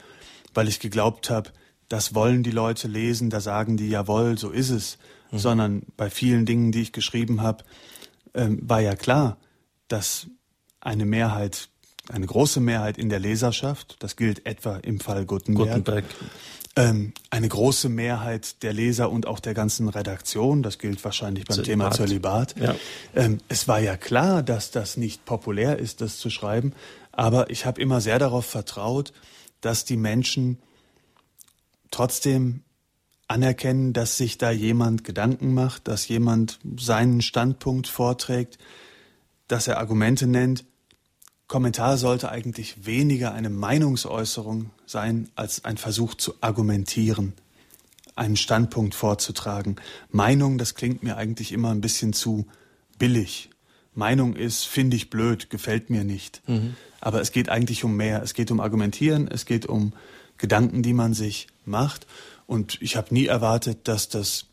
weil ich geglaubt habe, das wollen die Leute lesen, da sagen die, jawohl, so ist es. Mhm. Sondern bei vielen Dingen, die ich geschrieben habe, ähm, war ja klar, dass eine Mehrheit, eine große Mehrheit in der Leserschaft, das gilt etwa im Fall Gutenberg, Gutenberg. Ähm, eine große Mehrheit der Leser und auch der ganzen Redaktion, das gilt wahrscheinlich beim Zölibat. Thema Zölibat. Ja. Ähm, es war ja klar, dass das nicht populär ist, das zu schreiben, aber ich habe immer sehr darauf vertraut, dass die Menschen trotzdem anerkennen, dass sich da jemand Gedanken macht, dass jemand seinen Standpunkt vorträgt, dass er Argumente nennt. Kommentar sollte eigentlich weniger eine Meinungsäußerung sein, als ein Versuch zu argumentieren, einen Standpunkt vorzutragen. Meinung, das klingt mir eigentlich immer ein bisschen zu billig. Meinung ist, finde ich blöd, gefällt mir nicht. Mhm. Aber es geht eigentlich um mehr. Es geht um Argumentieren, es geht um Gedanken, die man sich macht. Und ich habe nie erwartet, dass das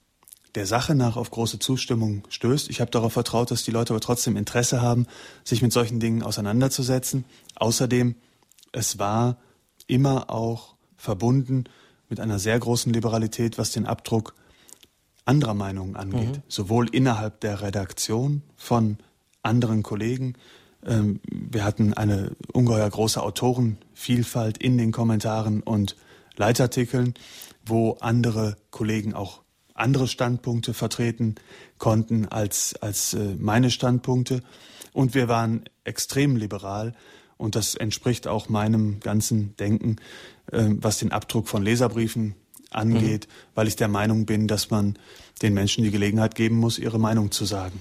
der Sache nach auf große Zustimmung stößt. Ich habe darauf vertraut, dass die Leute aber trotzdem Interesse haben, sich mit solchen Dingen auseinanderzusetzen. Außerdem, es war immer auch verbunden mit einer sehr großen Liberalität, was den Abdruck anderer Meinungen angeht. Mhm. Sowohl innerhalb der Redaktion von anderen Kollegen, ähm, wir hatten eine ungeheuer große Autorenvielfalt in den Kommentaren und Leitartikeln, wo andere Kollegen auch andere Standpunkte vertreten konnten als, als äh, meine Standpunkte. Und wir waren extrem liberal und das entspricht auch meinem ganzen Denken, ähm, was den Abdruck von Leserbriefen angeht, mhm. weil ich der Meinung bin, dass man den Menschen die Gelegenheit geben muss, ihre Meinung zu sagen.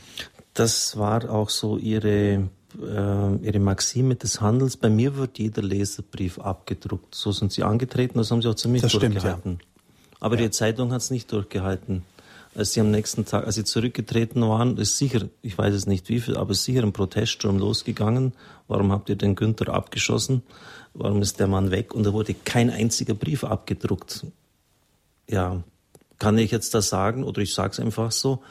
Das war auch so Ihre äh, ihre Maxime des Handels. Bei mir wird jeder Leserbrief abgedruckt. So sind sie angetreten, das haben sie auch ziemlich das durchgehalten. Stimmt, ja. Aber ja. die Zeitung hat es nicht durchgehalten. Als sie am nächsten Tag, als sie zurückgetreten waren, ist sicher, ich weiß es nicht wie viel, aber ist sicher ein Proteststurm losgegangen. Warum habt ihr den Günther abgeschossen? Warum ist der Mann weg? Und da wurde kein einziger Brief abgedruckt. Ja, kann ich jetzt das sagen oder ich sage es einfach so.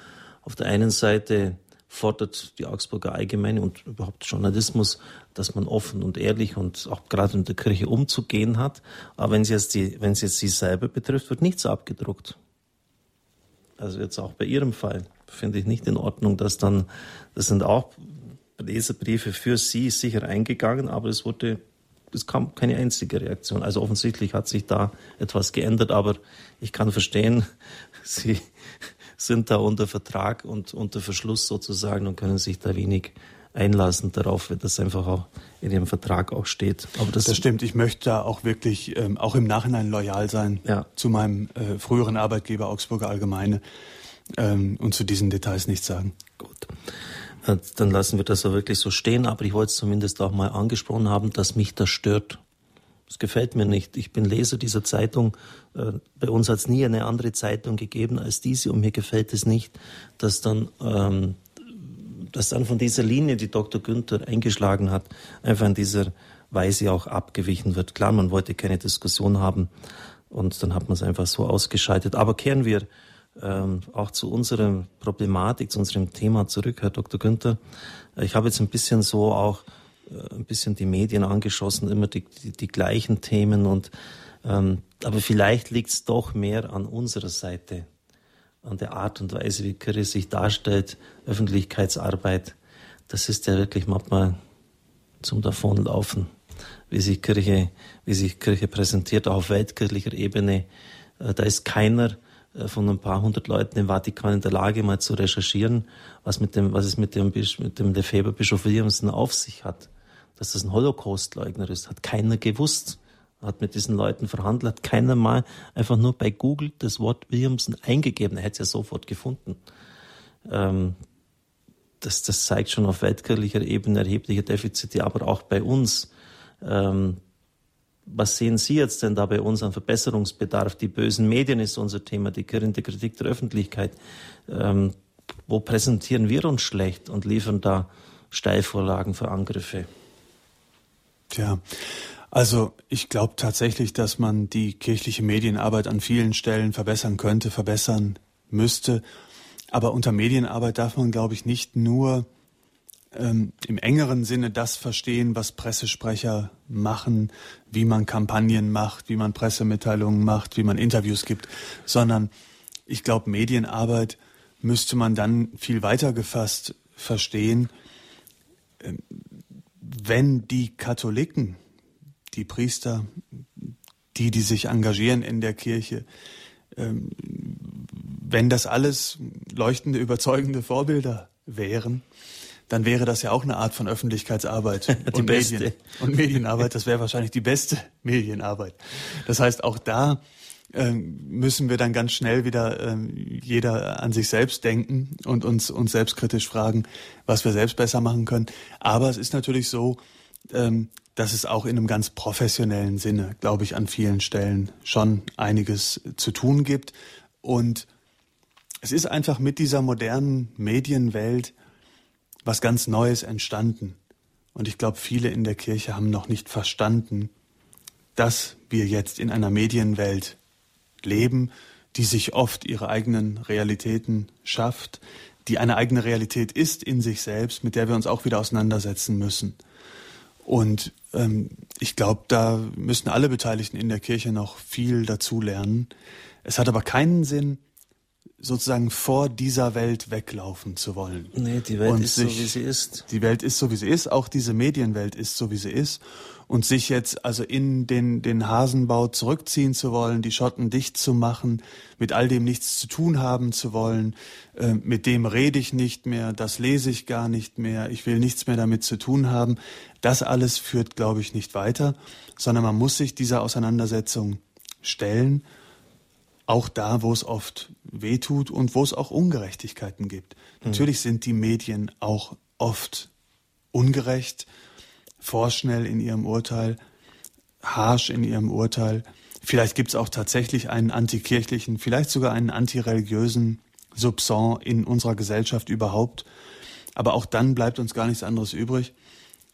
Auf der einen Seite fordert die Augsburger Allgemeine und überhaupt Journalismus, dass man offen und ehrlich und auch gerade in der Kirche umzugehen hat. Aber wenn es jetzt, jetzt sie selber betrifft, wird nichts abgedruckt. Also jetzt auch bei Ihrem Fall finde ich nicht in Ordnung, dass dann, das sind auch Leserbriefe für Sie sicher eingegangen, aber es wurde, es kam keine einzige Reaktion. Also offensichtlich hat sich da etwas geändert, aber ich kann verstehen, Sie sind da unter Vertrag und unter Verschluss sozusagen und können sich da wenig einlassen darauf, wenn das einfach auch in Ihrem Vertrag auch steht. Aber das, das stimmt. Ich möchte da auch wirklich ähm, auch im Nachhinein loyal sein ja. zu meinem äh, früheren Arbeitgeber Augsburger Allgemeine ähm, und zu diesen Details nichts sagen. Gut. Dann lassen wir das so wirklich so stehen, aber ich wollte es zumindest auch mal angesprochen haben, dass mich das stört. Das gefällt mir nicht. Ich bin Leser dieser Zeitung. Äh, bei uns hat es nie eine andere Zeitung gegeben als diese und mir gefällt es nicht, dass dann ähm, dass dann von dieser Linie, die Dr. Günther eingeschlagen hat, einfach in dieser Weise auch abgewichen wird. Klar, man wollte keine Diskussion haben und dann hat man es einfach so ausgeschaltet. Aber kehren wir ähm, auch zu unserer Problematik, zu unserem Thema zurück, Herr Dr. Günther. Ich habe jetzt ein bisschen so auch äh, ein bisschen die Medien angeschossen, immer die, die, die gleichen Themen und ähm, aber vielleicht liegt es doch mehr an unserer Seite an der Art und Weise, wie Kirche sich darstellt, Öffentlichkeitsarbeit, das ist ja wirklich manchmal zum Davonlaufen, wie sich Kirche, wie sich Kirche präsentiert, auch auf weltkirchlicher Ebene. Äh, da ist keiner äh, von ein paar hundert Leuten im Vatikan in der Lage, mal zu recherchieren, was mit dem, was es mit dem, mit dem Lefebvre-Bischof Williamson auf sich hat. Dass das ein Holocaustleugner ist, hat keiner gewusst hat mit diesen Leuten verhandelt, hat keiner mal einfach nur bei Google das Wort Williamson eingegeben. Er hätte es ja sofort gefunden. Ähm, das, das zeigt schon auf weltkirchlicher Ebene erhebliche Defizite, aber auch bei uns. Ähm, was sehen Sie jetzt denn da bei uns an Verbesserungsbedarf? Die bösen Medien ist unser Thema, die geringe Kritik der Öffentlichkeit. Ähm, wo präsentieren wir uns schlecht und liefern da Steilvorlagen für Angriffe? Tja, also ich glaube tatsächlich, dass man die kirchliche Medienarbeit an vielen Stellen verbessern könnte, verbessern müsste. Aber unter Medienarbeit darf man, glaube ich, nicht nur ähm, im engeren Sinne das verstehen, was Pressesprecher machen, wie man Kampagnen macht, wie man Pressemitteilungen macht, wie man Interviews gibt, sondern ich glaube, Medienarbeit müsste man dann viel weiter gefasst verstehen, ähm, wenn die Katholiken die Priester, die, die sich engagieren in der Kirche, ähm, wenn das alles leuchtende, überzeugende Vorbilder wären, dann wäre das ja auch eine Art von Öffentlichkeitsarbeit und, Medien, und Medienarbeit. Das wäre wahrscheinlich die beste Medienarbeit. Das heißt, auch da müssen wir dann ganz schnell wieder ähm, jeder an sich selbst denken und uns, uns selbstkritisch fragen, was wir selbst besser machen können. Aber es ist natürlich so, dass es auch in einem ganz professionellen Sinne, glaube ich, an vielen Stellen schon einiges zu tun gibt. Und es ist einfach mit dieser modernen Medienwelt was ganz Neues entstanden. Und ich glaube, viele in der Kirche haben noch nicht verstanden, dass wir jetzt in einer Medienwelt leben, die sich oft ihre eigenen Realitäten schafft, die eine eigene Realität ist in sich selbst, mit der wir uns auch wieder auseinandersetzen müssen. Und ähm, ich glaube, da müssen alle Beteiligten in der Kirche noch viel dazu lernen. Es hat aber keinen Sinn, sozusagen vor dieser Welt weglaufen zu wollen. Nee, die Welt und ist sich, so, wie sie ist. Die Welt ist so, wie sie ist. Auch diese Medienwelt ist so, wie sie ist und sich jetzt also in den, den Hasenbau zurückziehen zu wollen, die Schotten dicht zu machen, mit all dem nichts zu tun haben zu wollen, äh, mit dem rede ich nicht mehr, das lese ich gar nicht mehr, ich will nichts mehr damit zu tun haben, das alles führt, glaube ich, nicht weiter, sondern man muss sich dieser Auseinandersetzung stellen, auch da, wo es oft wehtut und wo es auch Ungerechtigkeiten gibt. Mhm. Natürlich sind die Medien auch oft ungerecht, vorschnell in ihrem Urteil, harsch in ihrem Urteil. Vielleicht gibt es auch tatsächlich einen antikirchlichen, vielleicht sogar einen antireligiösen Subson in unserer Gesellschaft überhaupt. Aber auch dann bleibt uns gar nichts anderes übrig,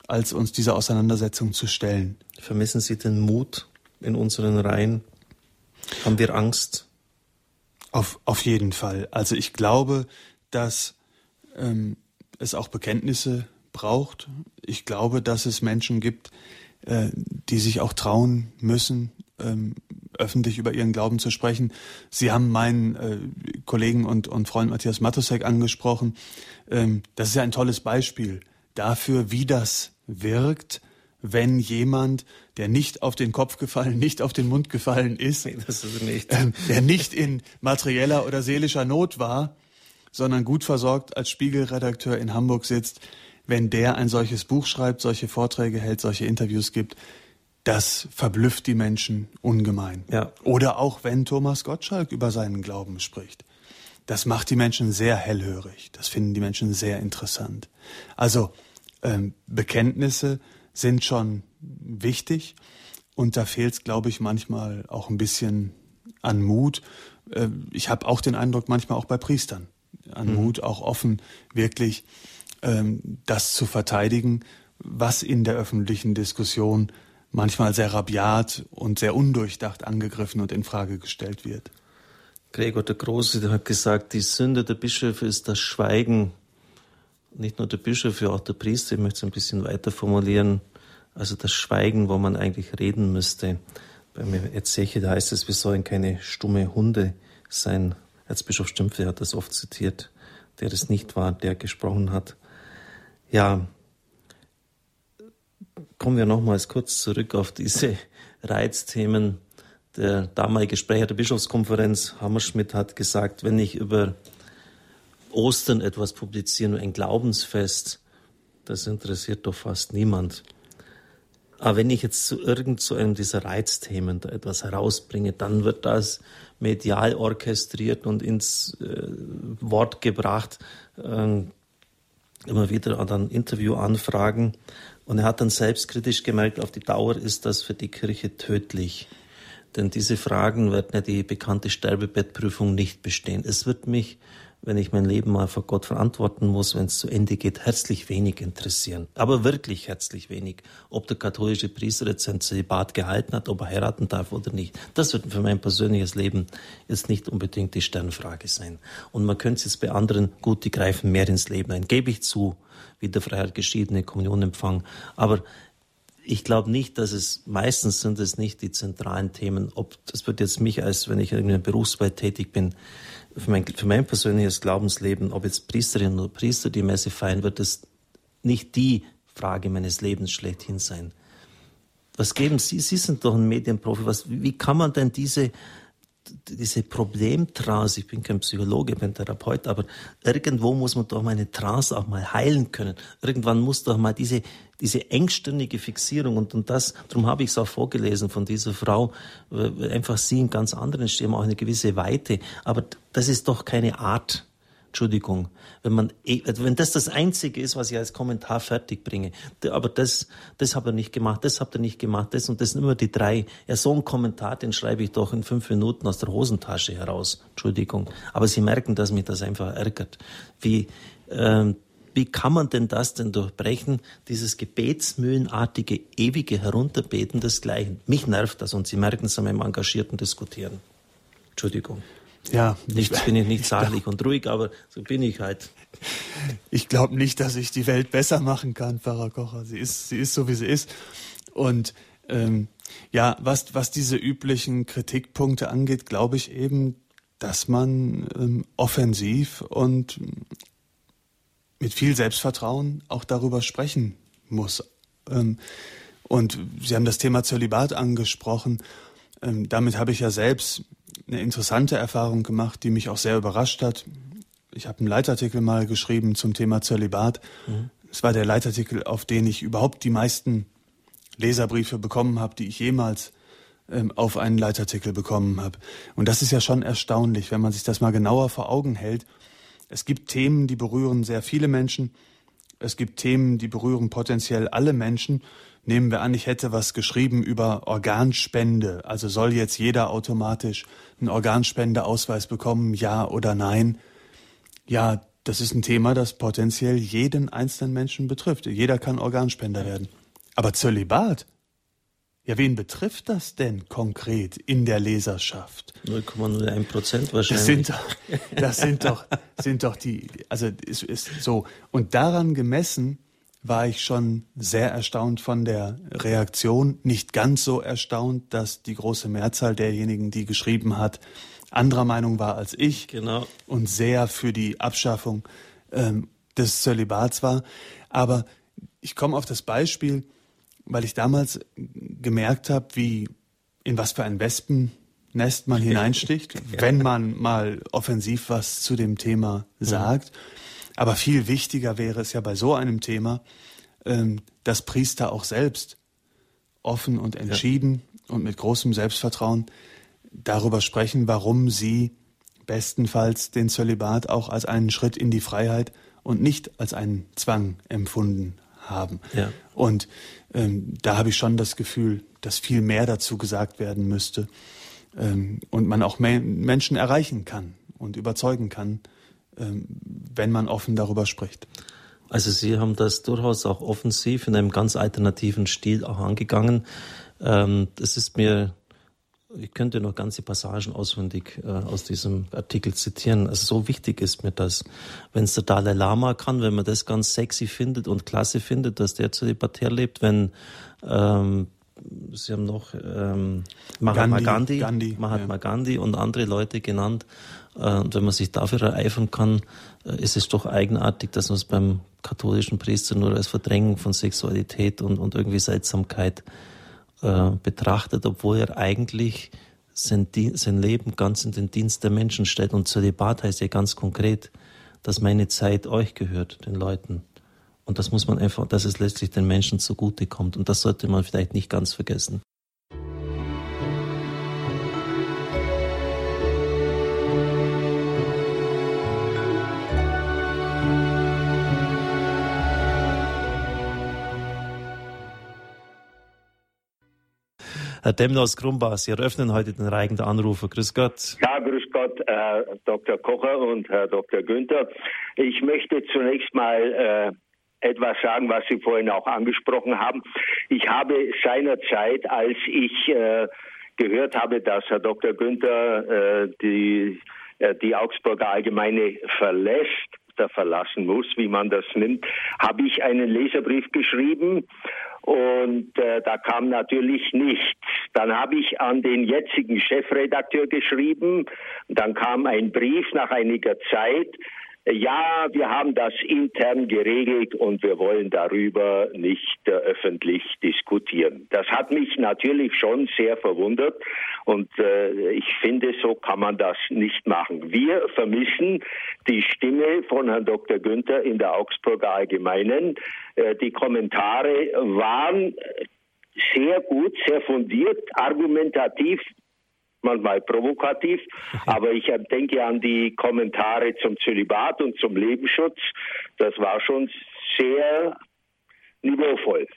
als uns dieser Auseinandersetzung zu stellen. Vermissen Sie den Mut in unseren Reihen? Haben wir Angst? Auf, auf jeden Fall. Also ich glaube, dass ähm, es auch Bekenntnisse braucht. Ich glaube, dass es Menschen gibt, äh, die sich auch trauen müssen, ähm, öffentlich über ihren Glauben zu sprechen. Sie haben meinen äh, Kollegen und, und Freund Matthias Matusek angesprochen. Ähm, das ist ja ein tolles Beispiel dafür, wie das wirkt, wenn jemand, der nicht auf den Kopf gefallen, nicht auf den Mund gefallen ist, nee, ist nicht. Ähm, der nicht in materieller oder seelischer Not war, sondern gut versorgt als Spiegelredakteur in Hamburg sitzt, wenn der ein solches Buch schreibt, solche Vorträge hält, solche Interviews gibt, das verblüfft die Menschen ungemein. Ja. Oder auch wenn Thomas Gottschalk über seinen Glauben spricht. Das macht die Menschen sehr hellhörig. Das finden die Menschen sehr interessant. Also ähm, Bekenntnisse sind schon wichtig und da fehlt es, glaube ich, manchmal auch ein bisschen an Mut. Äh, ich habe auch den Eindruck, manchmal auch bei Priestern, an mhm. Mut, auch offen wirklich ähm, das zu verteidigen, was in der öffentlichen Diskussion manchmal sehr rabiat und sehr undurchdacht angegriffen und in Frage gestellt wird. Gregor der Große hat gesagt, die Sünde der Bischöfe ist das Schweigen. Nicht nur der Bischof, auch der Priester, ich möchte es ein bisschen weiter formulieren. Also das Schweigen, wo man eigentlich reden müsste. Beim Ezechiel heißt es, wir sollen keine stumme Hunde sein. Erzbischof Stümpfe hat das oft zitiert, der es nicht war, der gesprochen hat. Ja, kommen wir nochmals kurz zurück auf diese Reizthemen. Der damalige Sprecher der Bischofskonferenz, Hammerschmidt, hat gesagt, wenn ich über Ostern etwas publiziere, ein Glaubensfest, das interessiert doch fast niemand. Aber wenn ich jetzt zu irgend so einem dieser Reizthemen da etwas herausbringe, dann wird das medial orchestriert und ins äh, Wort gebracht. Äh, immer wieder dann Interviewanfragen. Und er hat dann selbstkritisch gemerkt, auf die Dauer ist das für die Kirche tödlich. Denn diese Fragen werden ja die bekannte Sterbebettprüfung nicht bestehen. Es wird mich wenn ich mein Leben mal vor Gott verantworten muss, wenn es zu Ende geht, herzlich wenig interessieren. Aber wirklich herzlich wenig. Ob der katholische Priester jetzt sein Zölibat gehalten hat, ob er heiraten darf oder nicht. Das wird für mein persönliches Leben jetzt nicht unbedingt die Sternfrage sein. Und man könnte es jetzt bei anderen, gut, die greifen mehr ins Leben ein. Gebe ich zu, wie der Freiheit geschiedene Kommunionempfang. Aber ich glaube nicht, dass es, meistens sind es nicht die zentralen Themen. Ob, das wird jetzt mich als, wenn ich in einer Berufswelt tätig bin, für mein, für mein persönliches Glaubensleben, ob jetzt Priesterinnen oder Priester die Messe feiern, wird es nicht die Frage meines Lebens schlechthin sein. Was geben Sie? Sie sind doch ein Medienprofi. Was, wie kann man denn diese diese Problemtrance, ich bin kein Psychologe, ich bin Therapeut, aber irgendwo muss man doch mal eine Trance auch mal heilen können. Irgendwann muss doch mal diese, diese engstirnige Fixierung und, und das, darum habe ich es auch vorgelesen von dieser Frau, einfach sie in ganz anderen Stimmen, auch eine gewisse Weite. Aber das ist doch keine Art Entschuldigung, wenn man, eh, also wenn das das Einzige ist, was ich als Kommentar fertig bringe, aber das, das hat er nicht gemacht, das habt ihr nicht gemacht, das und das sind immer die drei. Ja, so einen Kommentar, den schreibe ich doch in fünf Minuten aus der Hosentasche heraus. Entschuldigung. Aber Sie merken, dass mich das einfach ärgert. Wie, ähm, wie kann man denn das denn durchbrechen, dieses gebetsmühlenartige, ewige Herunterbeten desgleichen? Mich nervt das und Sie merken es an meinem engagierten Diskutieren. Entschuldigung. Ja, nichts bin ich nicht sachlich und ruhig, aber so bin ich halt. Ich glaube nicht, dass ich die Welt besser machen kann, Pfarrer Kocher. Sie ist, sie ist so, wie sie ist. Und ähm, ja, was, was diese üblichen Kritikpunkte angeht, glaube ich eben, dass man ähm, offensiv und mit viel Selbstvertrauen auch darüber sprechen muss. Ähm, und Sie haben das Thema Zölibat angesprochen. Ähm, damit habe ich ja selbst eine interessante Erfahrung gemacht, die mich auch sehr überrascht hat. Ich habe einen Leitartikel mal geschrieben zum Thema Zölibat. Mhm. Es war der Leitartikel, auf den ich überhaupt die meisten Leserbriefe bekommen habe, die ich jemals ähm, auf einen Leitartikel bekommen habe. Und das ist ja schon erstaunlich, wenn man sich das mal genauer vor Augen hält. Es gibt Themen, die berühren sehr viele Menschen. Es gibt Themen, die berühren potenziell alle Menschen. Nehmen wir an, ich hätte was geschrieben über Organspende. Also soll jetzt jeder automatisch einen Organspendeausweis bekommen, ja oder nein? Ja, das ist ein Thema, das potenziell jeden einzelnen Menschen betrifft. Jeder kann Organspender werden. Aber Zölibat? Ja, wen betrifft das denn konkret in der Leserschaft? 0,01 Prozent wahrscheinlich. Das sind doch, das sind doch, sind doch die, also ist, ist so. Und daran gemessen war ich schon sehr erstaunt von der Reaktion. Nicht ganz so erstaunt, dass die große Mehrzahl derjenigen, die geschrieben hat, anderer Meinung war als ich genau. und sehr für die Abschaffung ähm, des Zölibats war. Aber ich komme auf das Beispiel, weil ich damals gemerkt habe, wie in was für ein Wespennest man hineinsticht, ja. wenn man mal offensiv was zu dem Thema mhm. Aber viel wichtiger wäre es ja bei so einem Thema, ähm, dass Priester auch selbst offen und entschieden ja. und mit großem Selbstvertrauen darüber sprechen, warum sie bestenfalls den Zölibat auch als einen Schritt in die Freiheit und nicht als einen Zwang empfunden haben. Ja. Und ähm, da habe ich schon das Gefühl, dass viel mehr dazu gesagt werden müsste ähm, und man auch Menschen erreichen kann und überzeugen kann, wenn man offen darüber spricht. Also Sie haben das durchaus auch offensiv in einem ganz alternativen Stil auch angegangen. Ähm, das ist mir ich könnte noch ganze Passagen auswendig äh, aus diesem Artikel zitieren. Also so wichtig ist mir das. Wenn es der Dalai Lama kann, wenn man das ganz sexy findet und klasse findet, dass der zu zölibatär lebt, wenn ähm, Sie haben noch ähm, Mahatma Gandhi, Gandhi, Gandhi Mahatma ja. Gandhi und andere Leute genannt. Äh, und wenn man sich dafür ereifern kann, äh, ist es doch eigenartig, dass man es beim katholischen Priester nur als Verdrängung von Sexualität und, und irgendwie Seltsamkeit äh, betrachtet, obwohl er eigentlich sein, sein, Leben ganz in den Dienst der Menschen stellt. Und Zölibat heißt ja ganz konkret, dass meine Zeit euch gehört, den Leuten. Und das muss man einfach, dass es letztlich den Menschen zugutekommt. Und das sollte man vielleicht nicht ganz vergessen. Herr Demner aus Krumbach, Sie eröffnen heute den Reigen der Anrufer. Grüß Gott. Ja, grüß Gott, Herr Dr. Kocher und Herr Dr. Günther. Ich möchte zunächst mal äh, etwas sagen, was Sie vorhin auch angesprochen haben. Ich habe seinerzeit, als ich äh, gehört habe, dass Herr Dr. Günther äh, die, äh, die Augsburger Allgemeine verlässt, verlassen muss, wie man das nimmt, habe ich einen Leserbrief geschrieben und äh, da kam natürlich nichts. Dann habe ich an den jetzigen Chefredakteur geschrieben. Dann kam ein Brief nach einiger Zeit ja, wir haben das intern geregelt und wir wollen darüber nicht äh, öffentlich diskutieren. Das hat mich natürlich schon sehr verwundert und äh, ich finde, so kann man das nicht machen. Wir vermissen die Stimme von Herrn Dr. Günther in der Augsburger Allgemeinen. Äh, die Kommentare waren sehr gut, sehr fundiert, argumentativ manchmal provokativ, aber ich denke an die Kommentare zum Zölibat und zum Lebensschutz. Das war schon sehr niveauvoll.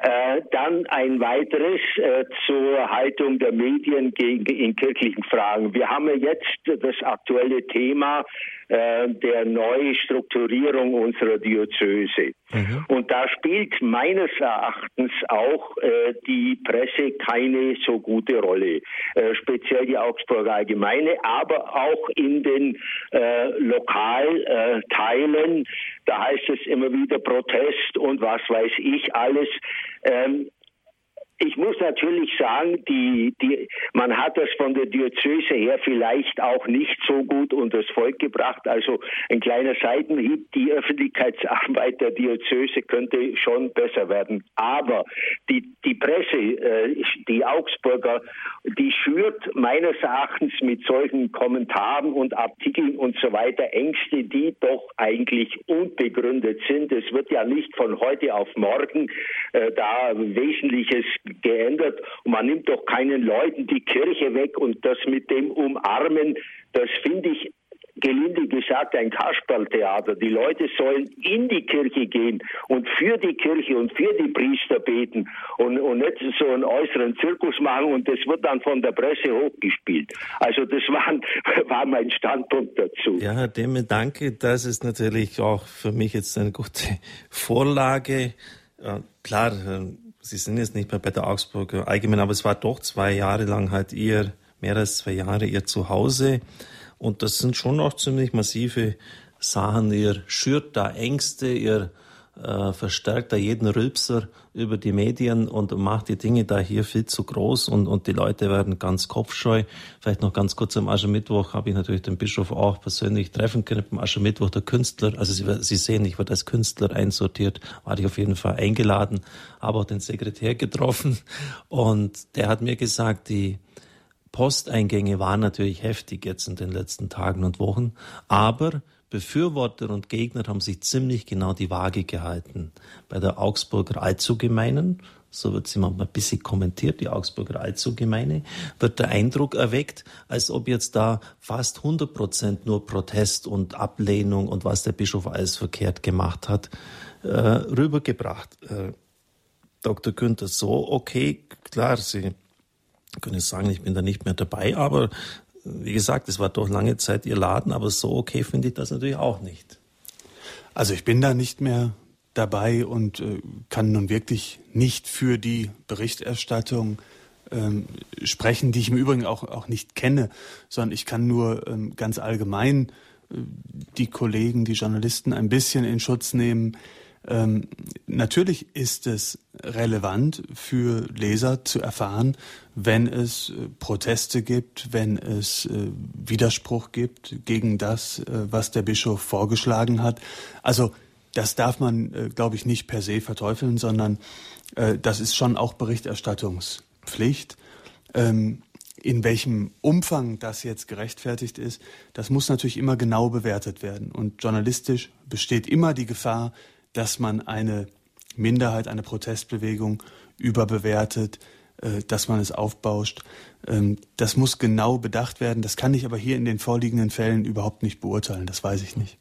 Äh, dann ein weiteres äh, zur Haltung der Medien gegen, in kirchlichen Fragen. Wir haben ja jetzt das aktuelle Thema äh, der Neustrukturierung unserer Diözese. Mhm. Und da spielt meines Erachtens auch äh, die Presse keine so gute Rolle. Äh, speziell die Augsburger Allgemeine, aber auch in den äh, Lokalteilen. Da heißt es immer wieder Protest und was weiß ich alles. Ähm, ich muss natürlich sagen, die, die, man hat das von der Diözese her vielleicht auch nicht so gut unter das Volk gebracht. Also ein kleiner Seitenhieb, die Öffentlichkeitsarbeit der Diözese könnte schon besser werden. Aber die, die Presse, äh, die Augsburger, die schürt meines Erachtens mit solchen Kommentaren und Artikeln und so weiter Ängste, die doch eigentlich unbegründet sind. Es wird ja nicht von heute auf morgen äh, da Wesentliches geändert und man nimmt doch keinen Leuten die Kirche weg und das mit dem Umarmen, das finde ich gelinde gesagt ein Kasperltheater. Die Leute sollen in die Kirche gehen und für die Kirche und für die Priester beten und, und nicht so einen äußeren Zirkus machen und das wird dann von der Presse hochgespielt. Also das war, war mein Standpunkt dazu. Ja, Herr Demme, danke. Das ist natürlich auch für mich jetzt eine gute Vorlage. Klar, Sie sind jetzt nicht mehr bei der Augsburger Allgemein, aber es war doch zwei Jahre lang halt ihr, mehr als zwei Jahre ihr Zuhause. Und das sind schon noch ziemlich massive Sachen. Ihr schürt da Ängste, ihr äh, verstärkt da jeden Rülpser über die Medien und macht die Dinge da hier viel zu groß und, und die Leute werden ganz kopfscheu. Vielleicht noch ganz kurz am Aschermittwoch habe ich natürlich den Bischof auch persönlich treffen können. Am Aschermittwoch der Künstler, also Sie, Sie sehen, ich werde als Künstler einsortiert, war ich auf jeden Fall eingeladen, habe auch den Sekretär getroffen und der hat mir gesagt, die Posteingänge waren natürlich heftig jetzt in den letzten Tagen und Wochen, aber Befürworter und Gegner haben sich ziemlich genau die Waage gehalten. Bei der Augsburger Allzugemeinen, so wird sie manchmal ein bisschen kommentiert, die Augsburger Allzugemeine, wird der Eindruck erweckt, als ob jetzt da fast 100 Prozent nur Protest und Ablehnung und was der Bischof alles verkehrt gemacht hat, äh, rübergebracht. Äh, Dr. Günther, so, okay, klar, Sie können sagen, ich bin da nicht mehr dabei, aber wie gesagt, es war doch lange Zeit Ihr Laden, aber so okay finde ich das natürlich auch nicht. Also ich bin da nicht mehr dabei und äh, kann nun wirklich nicht für die Berichterstattung ähm, sprechen, die ich im Übrigen auch, auch nicht kenne, sondern ich kann nur ähm, ganz allgemein äh, die Kollegen, die Journalisten ein bisschen in Schutz nehmen, ähm, natürlich ist es relevant für Leser zu erfahren, wenn es äh, Proteste gibt, wenn es äh, Widerspruch gibt gegen das, äh, was der Bischof vorgeschlagen hat. Also das darf man, äh, glaube ich, nicht per se verteufeln, sondern äh, das ist schon auch Berichterstattungspflicht. Ähm, in welchem Umfang das jetzt gerechtfertigt ist, das muss natürlich immer genau bewertet werden. Und journalistisch besteht immer die Gefahr, dass man eine Minderheit, eine Protestbewegung überbewertet, äh, dass man es aufbauscht. Ähm, das muss genau bedacht werden. Das kann ich aber hier in den vorliegenden Fällen überhaupt nicht beurteilen. Das weiß ich nicht.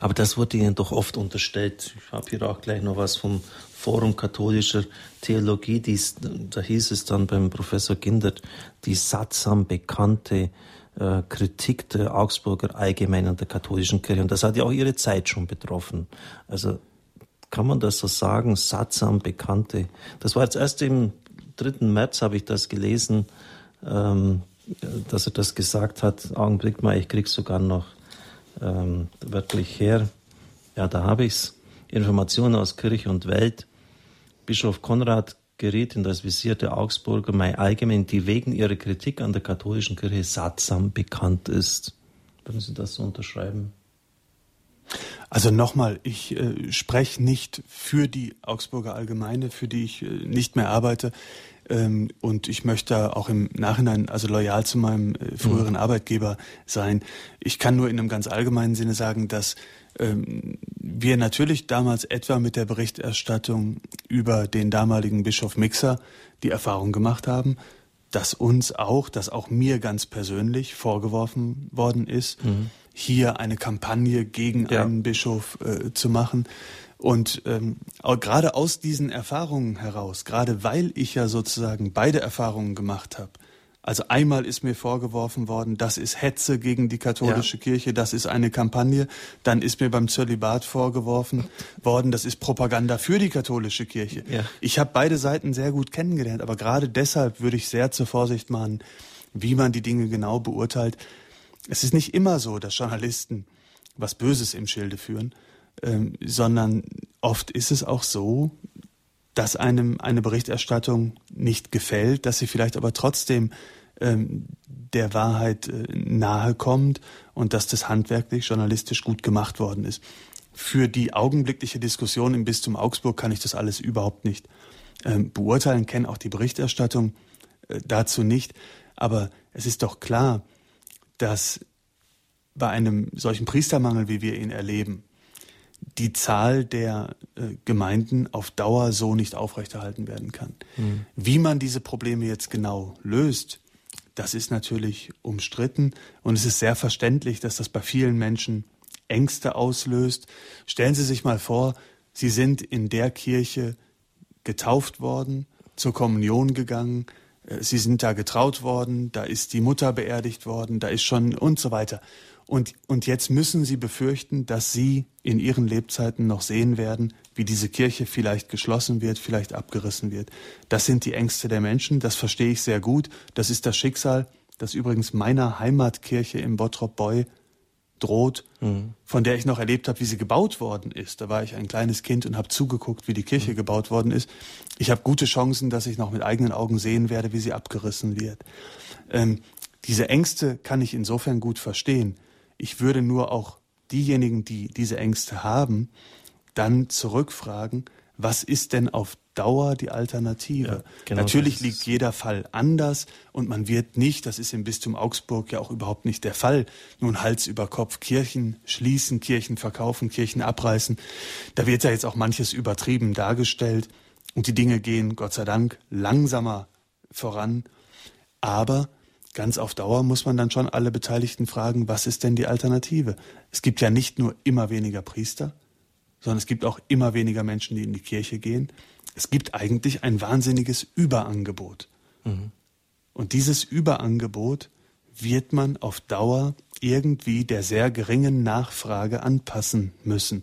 Aber das wurde Ihnen doch oft unterstellt. Ich habe hier auch gleich noch was vom Forum katholischer Theologie. Dies, da hieß es dann beim Professor Gindert, die sattsam bekannte äh, Kritik der Augsburger Allgemeinen der katholischen Kirche. Und das hat ja auch ihre Zeit schon betroffen. Also kann man das so sagen, sattsam Bekannte. Das war jetzt erst im 3. März, habe ich das gelesen, ähm, dass er das gesagt hat. Augenblick mal, ich krieg's sogar noch ähm, wirklich her. Ja, da habe ich's. Informationen aus Kirche und Welt. Bischof Konrad geriet in das Visier der Augsburger Mai Allgemein, die wegen ihrer Kritik an der katholischen Kirche sattsam bekannt ist. Würden Sie das so unterschreiben? Also nochmal, ich äh, spreche nicht für die Augsburger Allgemeine, für die ich äh, nicht mehr arbeite. Ähm, und ich möchte auch im Nachhinein also loyal zu meinem äh, früheren mhm. Arbeitgeber sein. Ich kann nur in einem ganz allgemeinen Sinne sagen, dass ähm, wir natürlich damals etwa mit der Berichterstattung über den damaligen Bischof Mixer die Erfahrung gemacht haben, dass uns auch, dass auch mir ganz persönlich vorgeworfen worden ist, mhm hier eine Kampagne gegen ja. einen Bischof äh, zu machen. Und ähm, gerade aus diesen Erfahrungen heraus, gerade weil ich ja sozusagen beide Erfahrungen gemacht habe, also einmal ist mir vorgeworfen worden, das ist Hetze gegen die katholische ja. Kirche, das ist eine Kampagne. Dann ist mir beim Zölibat vorgeworfen worden, das ist Propaganda für die katholische Kirche. Ja. Ich habe beide Seiten sehr gut kennengelernt, aber gerade deshalb würde ich sehr zur Vorsicht mahnen, wie man die Dinge genau beurteilt. Es ist nicht immer so, dass Journalisten was Böses im Schilde führen, ähm, sondern oft ist es auch so, dass einem eine Berichterstattung nicht gefällt, dass sie vielleicht aber trotzdem ähm, der Wahrheit äh, nahe kommt und dass das handwerklich, journalistisch gut gemacht worden ist. Für die augenblickliche Diskussion im Bistum Augsburg kann ich das alles überhaupt nicht ähm, beurteilen, kenne auch die Berichterstattung äh, dazu nicht. Aber es ist doch klar, dass bei einem solchen Priestermangel, wie wir ihn erleben, die Zahl der äh, Gemeinden auf Dauer so nicht aufrechterhalten werden kann. Mhm. Wie man diese Probleme jetzt genau löst, das ist natürlich umstritten und es ist sehr verständlich, dass das bei vielen Menschen Ängste auslöst. Stellen Sie sich mal vor, Sie sind in der Kirche getauft worden, zur Kommunion gegangen, Sie sind da getraut worden, da ist die Mutter beerdigt worden, da ist schon und so weiter. Und, und jetzt müssen Sie befürchten, dass Sie in Ihren Lebzeiten noch sehen werden, wie diese Kirche vielleicht geschlossen wird, vielleicht abgerissen wird. Das sind die Ängste der Menschen, das verstehe ich sehr gut. Das ist das Schicksal, das übrigens meiner Heimatkirche im Bottrop Boy droht, mhm. von der ich noch erlebt habe, wie sie gebaut worden ist. Da war ich ein kleines Kind und habe zugeguckt, wie die Kirche mhm. gebaut worden ist. Ich habe gute Chancen, dass ich noch mit eigenen Augen sehen werde, wie sie abgerissen wird. Ähm, diese Ängste kann ich insofern gut verstehen. Ich würde nur auch diejenigen, die diese Ängste haben, dann zurückfragen, was ist denn auf Dauer die Alternative? Ja, genau Natürlich liegt jeder Fall anders und man wird nicht, das ist im Bistum Augsburg ja auch überhaupt nicht der Fall, nun Hals über Kopf Kirchen schließen, Kirchen verkaufen, Kirchen abreißen. Da wird ja jetzt auch manches übertrieben dargestellt und die Dinge gehen, Gott sei Dank, langsamer voran. Aber ganz auf Dauer muss man dann schon alle Beteiligten fragen, was ist denn die Alternative? Es gibt ja nicht nur immer weniger Priester, sondern es gibt auch immer weniger Menschen, die in die Kirche gehen. Es gibt eigentlich ein wahnsinniges Überangebot. Mhm. Und dieses Überangebot wird man auf Dauer irgendwie der sehr geringen Nachfrage anpassen müssen.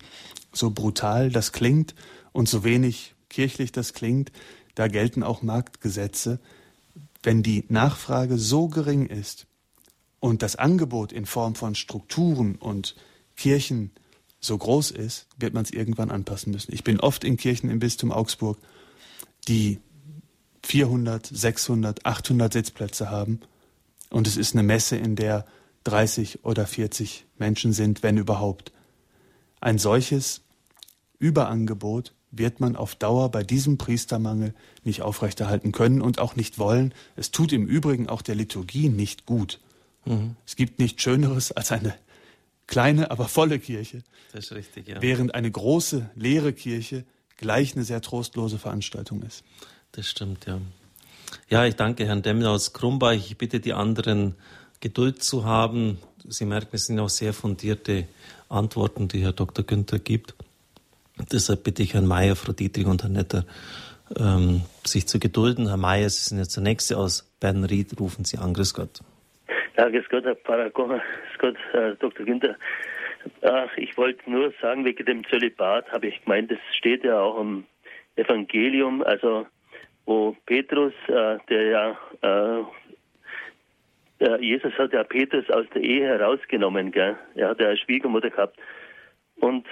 So brutal das klingt und so wenig kirchlich das klingt, da gelten auch Marktgesetze. Wenn die Nachfrage so gering ist und das Angebot in Form von Strukturen und Kirchen so groß ist, wird man es irgendwann anpassen müssen. Ich bin oft in Kirchen im Bistum Augsburg, die 400, 600, 800 Sitzplätze haben. Und es ist eine Messe, in der 30 oder 40 Menschen sind, wenn überhaupt. Ein solches Überangebot wird man auf Dauer bei diesem Priestermangel nicht aufrechterhalten können und auch nicht wollen. Es tut im Übrigen auch der Liturgie nicht gut. Mhm. Es gibt nichts Schöneres als eine kleine, aber volle Kirche. Das ist richtig, ja. Während eine große, leere Kirche gleich eine sehr trostlose Veranstaltung ist. Das stimmt, ja. Ja, ich danke Herrn Demmler aus Krumbach. Ich bitte die anderen, Geduld zu haben. Sie merken, es sind auch sehr fundierte Antworten, die Herr Dr. Günther gibt. Deshalb bitte ich Herrn Mayer, Frau Dietrich und Herrn Netter, ähm, sich zu gedulden. Herr Mayer, Sie sind jetzt der Nächste aus Bernried. Rufen Sie an. Grüß Gott. Ja, grüß Gott, Herr grüß Gott, Herr Dr. Günther. Ach, ich wollte nur sagen, wegen dem Zölibat habe ich gemeint, das steht ja auch im Evangelium, also wo Petrus, äh, der ja, äh, der Jesus hat ja Petrus aus der Ehe herausgenommen, gell? er hat ja eine Schwiegermutter gehabt und,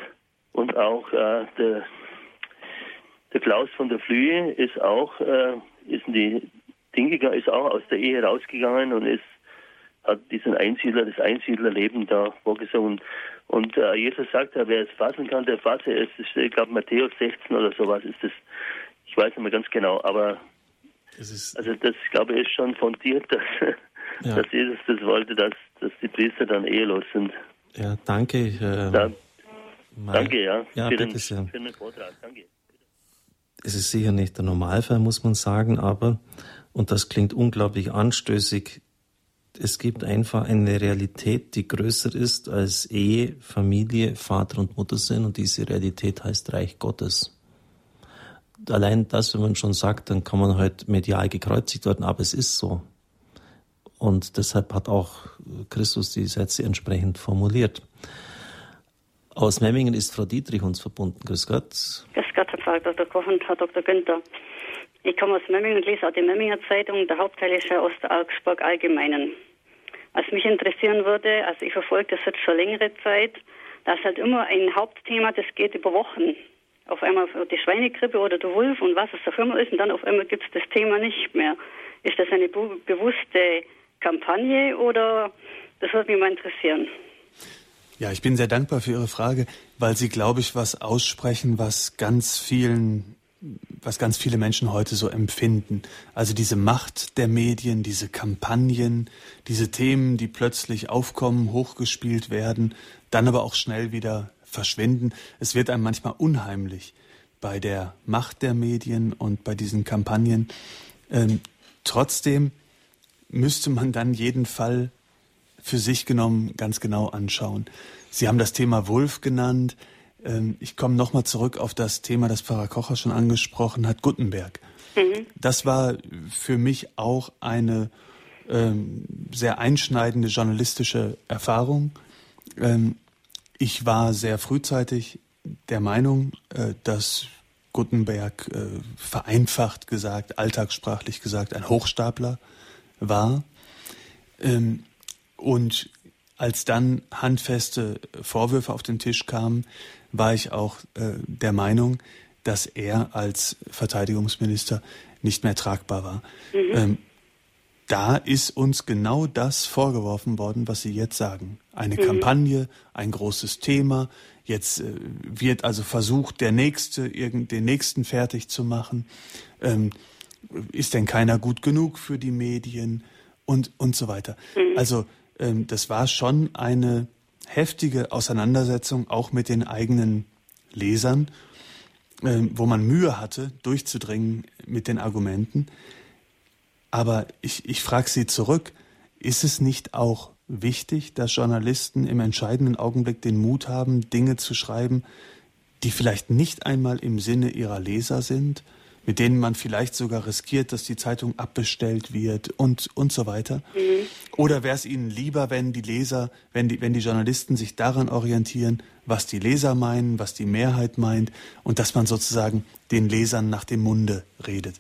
und auch äh, der, der Klaus von der Flühe ist auch, äh, ist in die Dinge, ist auch aus der Ehe rausgegangen und ist hat diesen Einsiedler, das Einsiedlerleben da vorgesungen. Und äh, Jesus sagt ja, wer es fassen kann, der fasse es. Ich glaube, Matthäus 16 oder sowas ist das. Ich weiß nicht mehr ganz genau, aber also das, glaube ich, ist schon fundiert, dass, ja. dass Jesus das wollte, dass, dass die Priester dann ehelos sind. Ja, danke. Äh, da, danke, ja, ja für, den, sehr. für den Vortrag. Danke. Es ist sicher nicht der Normalfall, muss man sagen, aber, und das klingt unglaublich anstößig, es gibt einfach eine Realität, die größer ist als Ehe, Familie, Vater und Mutter sind und diese Realität heißt Reich Gottes. Allein das, wenn man schon sagt, dann kann man halt medial gekreuzigt werden, aber es ist so. Und deshalb hat auch Christus die Sätze entsprechend formuliert. Aus Memmingen ist Frau Dietrich uns verbunden. Grüß Gott. Grüß Gott, Herr Dr. Koch und Herr Dr. Günther. Ich komme aus Memmingen und lese auch die Memminger Zeitung. Der Hauptteil ist ja aus der Augsburg Allgemeinen. Was mich interessieren würde, also ich verfolge das jetzt schon längere Zeit, da ist halt immer ein Hauptthema, das geht über Wochen. Auf einmal die Schweinegrippe oder der Wolf und was es auch immer ist und dann auf einmal gibt es das Thema nicht mehr. Ist das eine bewusste Kampagne oder das würde mich mal interessieren. Ja, ich bin sehr dankbar für Ihre Frage, weil Sie, glaube ich, was aussprechen, was ganz vielen was ganz viele Menschen heute so empfinden. Also diese Macht der Medien, diese Kampagnen, diese Themen, die plötzlich aufkommen, hochgespielt werden, dann aber auch schnell wieder verschwinden. Es wird einem manchmal unheimlich bei der Macht der Medien und bei diesen Kampagnen. Ähm, trotzdem müsste man dann jeden Fall für sich genommen ganz genau anschauen. Sie haben das Thema Wolf genannt. Ähm, ich komme nochmal zurück auf das Thema, das Pfarrer Kocher schon angesprochen hat, Gutenberg. Mhm. Das war für mich auch eine ähm, sehr einschneidende journalistische Erfahrung. Ähm, ich war sehr frühzeitig der Meinung, äh, dass Gutenberg äh, vereinfacht gesagt, alltagssprachlich gesagt, ein Hochstapler war. Ähm, und als dann handfeste Vorwürfe auf den Tisch kamen, war ich auch äh, der Meinung, dass er als Verteidigungsminister nicht mehr tragbar war. Mhm. Ähm, da ist uns genau das vorgeworfen worden, was Sie jetzt sagen. Eine mhm. Kampagne, ein großes Thema. Jetzt äh, wird also versucht, der Nächste, irgend, den Nächsten fertig zu machen. Ähm, ist denn keiner gut genug für die Medien und, und so weiter. Mhm. Also ähm, das war schon eine heftige Auseinandersetzung auch mit den eigenen Lesern, ähm, wo man Mühe hatte, durchzudringen mit den Argumenten. Aber ich, ich frage Sie zurück, ist es nicht auch wichtig, dass Journalisten im entscheidenden Augenblick den Mut haben, Dinge zu schreiben, die vielleicht nicht einmal im Sinne ihrer Leser sind, mit denen man vielleicht sogar riskiert, dass die Zeitung abbestellt wird und, und so weiter? Mhm. Oder wäre es Ihnen lieber, wenn die Leser, wenn die, wenn die Journalisten sich daran orientieren, was die Leser meinen, was die Mehrheit meint und dass man sozusagen den Lesern nach dem Munde redet?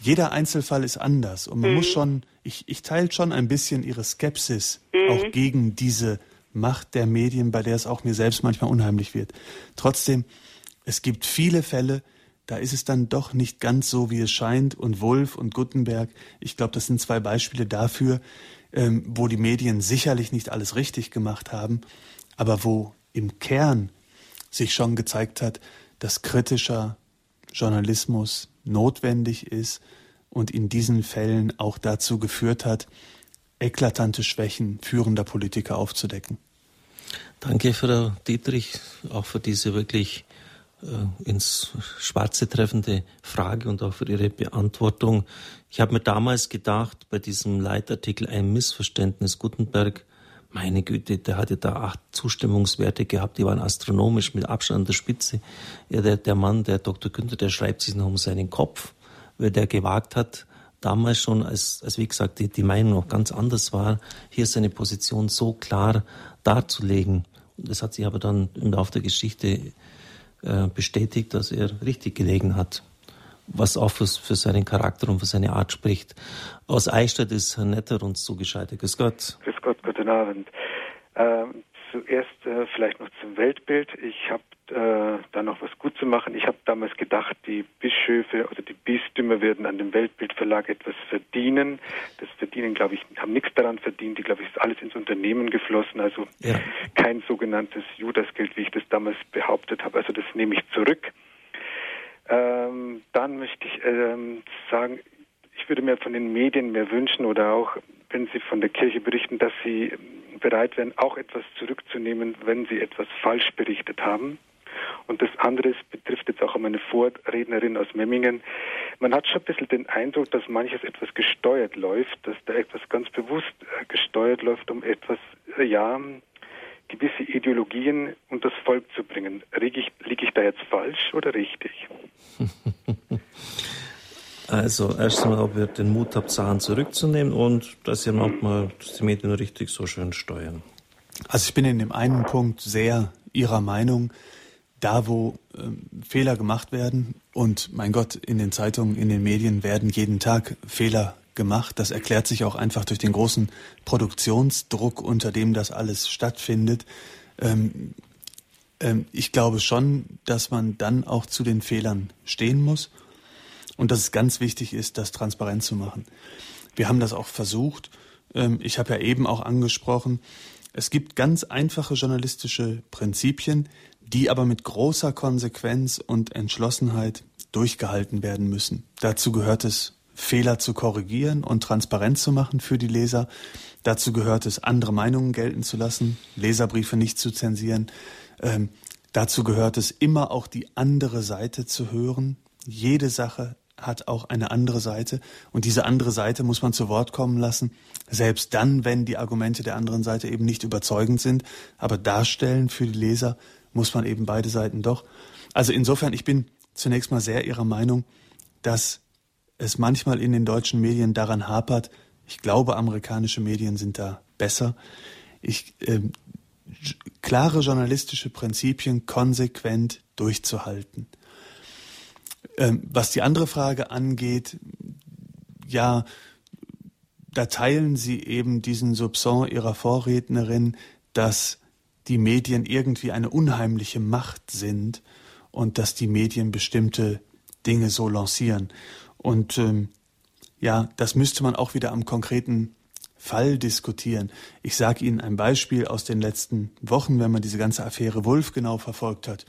Jeder Einzelfall ist anders und man mhm. muss schon, ich, ich teile schon ein bisschen Ihre Skepsis mhm. auch gegen diese Macht der Medien, bei der es auch mir selbst manchmal unheimlich wird. Trotzdem, es gibt viele Fälle, da ist es dann doch nicht ganz so, wie es scheint. Und Wulff und Gutenberg, ich glaube, das sind zwei Beispiele dafür, ähm, wo die Medien sicherlich nicht alles richtig gemacht haben, aber wo im Kern sich schon gezeigt hat, dass kritischer Journalismus notwendig ist und in diesen Fällen auch dazu geführt hat, eklatante Schwächen führender Politiker aufzudecken. Danke, Frau Dietrich, auch für diese wirklich ins Schwarze treffende Frage und auch für Ihre Beantwortung. Ich habe mir damals gedacht, bei diesem Leitartikel ein Missverständnis Gutenberg, meine Güte, der hatte da acht Zustimmungswerte gehabt, die waren astronomisch mit Abstand an der Spitze. Ja, der, der Mann, der Dr. Günther, der schreibt sich noch um seinen Kopf, weil der gewagt hat, damals schon, als, als wie gesagt, die, die Meinung noch ganz anders war, hier seine Position so klar darzulegen. Das hat sich aber dann im Laufe der Geschichte äh, bestätigt, dass er richtig gelegen hat. Was auch für, für, seinen Charakter und für seine Art spricht. Aus Eichstätt ist Herr Netter uns zugeschaltet. Grüß Gott. Grüß Gott, guten Abend. Ähm, zuerst äh, vielleicht noch zum Weltbild. Ich habe äh, da noch was gut zu machen. Ich habe damals gedacht, die Bischöfe oder die Bistümer werden an dem Weltbildverlag etwas verdienen. Das Verdienen, glaube ich, haben nichts daran verdient. Die, glaube ich, ist alles ins Unternehmen geflossen. Also ja. kein sogenanntes Judasgeld, wie ich das damals behauptet habe. Also das nehme ich zurück. Ähm, dann möchte ich ähm, sagen, ich würde mir von den Medien mehr wünschen oder auch, wenn sie von der Kirche berichten, dass sie bereit wären, auch etwas zurückzunehmen, wenn sie etwas falsch berichtet haben. Und das andere betrifft jetzt auch meine Vorrednerin aus Memmingen. Man hat schon ein bisschen den Eindruck, dass manches etwas gesteuert läuft, dass da etwas ganz bewusst äh, gesteuert läuft, um etwas, äh, ja, gewisse Ideologien und das Volk zu bringen. Liege ich, liege ich da jetzt falsch oder richtig? Also erstmal, ob ihr den Mut habt, Sachen zurückzunehmen und dass ihr manchmal die Medien richtig so schön steuern. Also ich bin in dem einen Punkt sehr Ihrer Meinung da, wo ähm, Fehler gemacht werden, und mein Gott, in den Zeitungen, in den Medien werden jeden Tag Fehler gemacht. Das erklärt sich auch einfach durch den großen Produktionsdruck, unter dem das alles stattfindet. Ähm, ähm, ich glaube schon, dass man dann auch zu den Fehlern stehen muss und dass es ganz wichtig ist, das transparent zu machen. Wir haben das auch versucht. Ähm, ich habe ja eben auch angesprochen, es gibt ganz einfache journalistische Prinzipien, die aber mit großer Konsequenz und Entschlossenheit durchgehalten werden müssen. Dazu gehört es, Fehler zu korrigieren und transparent zu machen für die Leser. Dazu gehört es, andere Meinungen gelten zu lassen, Leserbriefe nicht zu zensieren. Ähm, dazu gehört es, immer auch die andere Seite zu hören. Jede Sache hat auch eine andere Seite und diese andere Seite muss man zu Wort kommen lassen, selbst dann, wenn die Argumente der anderen Seite eben nicht überzeugend sind, aber darstellen für die Leser, muss man eben beide Seiten doch. Also insofern, ich bin zunächst mal sehr Ihrer Meinung, dass es manchmal in den deutschen Medien daran hapert. Ich glaube, amerikanische Medien sind da besser. Ich, äh, klare journalistische Prinzipien konsequent durchzuhalten. Ähm, was die andere Frage angeht, ja, da teilen Sie eben diesen Soupçon Ihrer Vorrednerin, dass die Medien irgendwie eine unheimliche Macht sind und dass die Medien bestimmte Dinge so lancieren. Und ähm, ja, das müsste man auch wieder am konkreten Fall diskutieren. Ich sage Ihnen ein Beispiel aus den letzten Wochen, wenn man diese ganze Affäre Wolf genau verfolgt hat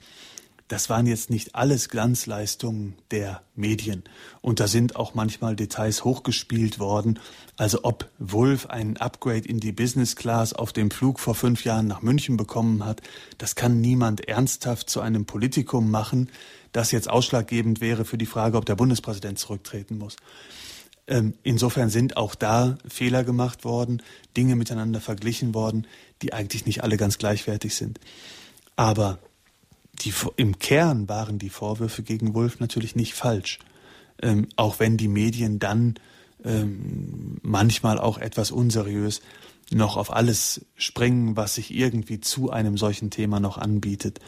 das waren jetzt nicht alles Glanzleistungen der Medien. Und da sind auch manchmal Details hochgespielt worden. Also ob Wolf einen Upgrade in die Business Class auf dem Flug vor fünf Jahren nach München bekommen hat, das kann niemand ernsthaft zu einem Politikum machen, das jetzt ausschlaggebend wäre für die Frage, ob der Bundespräsident zurücktreten muss. Ähm, insofern sind auch da Fehler gemacht worden, Dinge miteinander verglichen worden, die eigentlich nicht alle ganz gleichwertig sind. Aber die, im Kern waren die Vorwürfe gegen Wolf natürlich nicht falsch. Ähm, auch wenn die Medien dann ähm, manchmal auch etwas unseriös noch auf alles springen, was sich irgendwie zu einem solchen Thema noch anbietet.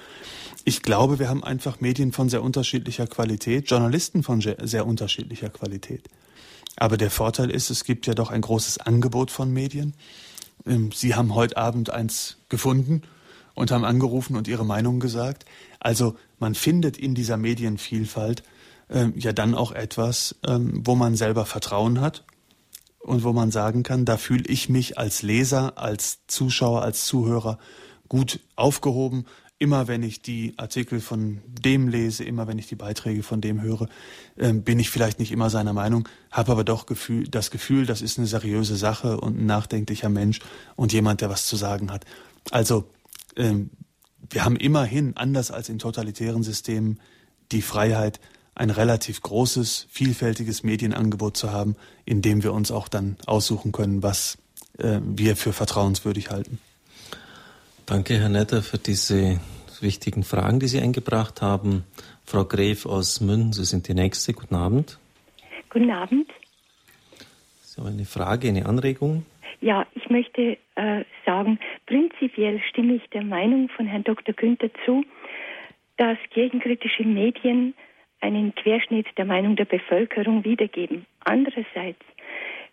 Ich glaube, wir haben einfach Medien von sehr unterschiedlicher Qualität, Journalisten von sehr unterschiedlicher Qualität. Aber der Vorteil ist, es gibt ja doch ein großes Angebot von Medien. Ähm, Sie haben heute Abend eins gefunden und haben angerufen und ihre Meinung gesagt. Also man findet in dieser Medienvielfalt äh, ja dann auch etwas, ähm, wo man selber Vertrauen hat und wo man sagen kann, da fühle ich mich als Leser, als Zuschauer, als Zuhörer gut aufgehoben. Immer wenn ich die Artikel von dem lese, immer wenn ich die Beiträge von dem höre, äh, bin ich vielleicht nicht immer seiner Meinung, habe aber doch Gefühl, das Gefühl, das ist eine seriöse Sache und ein nachdenklicher Mensch und jemand, der was zu sagen hat. Also ähm, wir haben immerhin, anders als in totalitären Systemen, die Freiheit, ein relativ großes, vielfältiges Medienangebot zu haben, in dem wir uns auch dann aussuchen können, was äh, wir für vertrauenswürdig halten. Danke, Herr Netter, für diese wichtigen Fragen, die Sie eingebracht haben. Frau Gref aus München, Sie sind die Nächste. Guten Abend. Guten Abend. Sie haben eine Frage, eine Anregung? Ja, ich möchte äh, sagen, prinzipiell stimme ich der Meinung von Herrn Dr. Günther zu, dass kirchenkritische Medien einen Querschnitt der Meinung der Bevölkerung wiedergeben. Andererseits,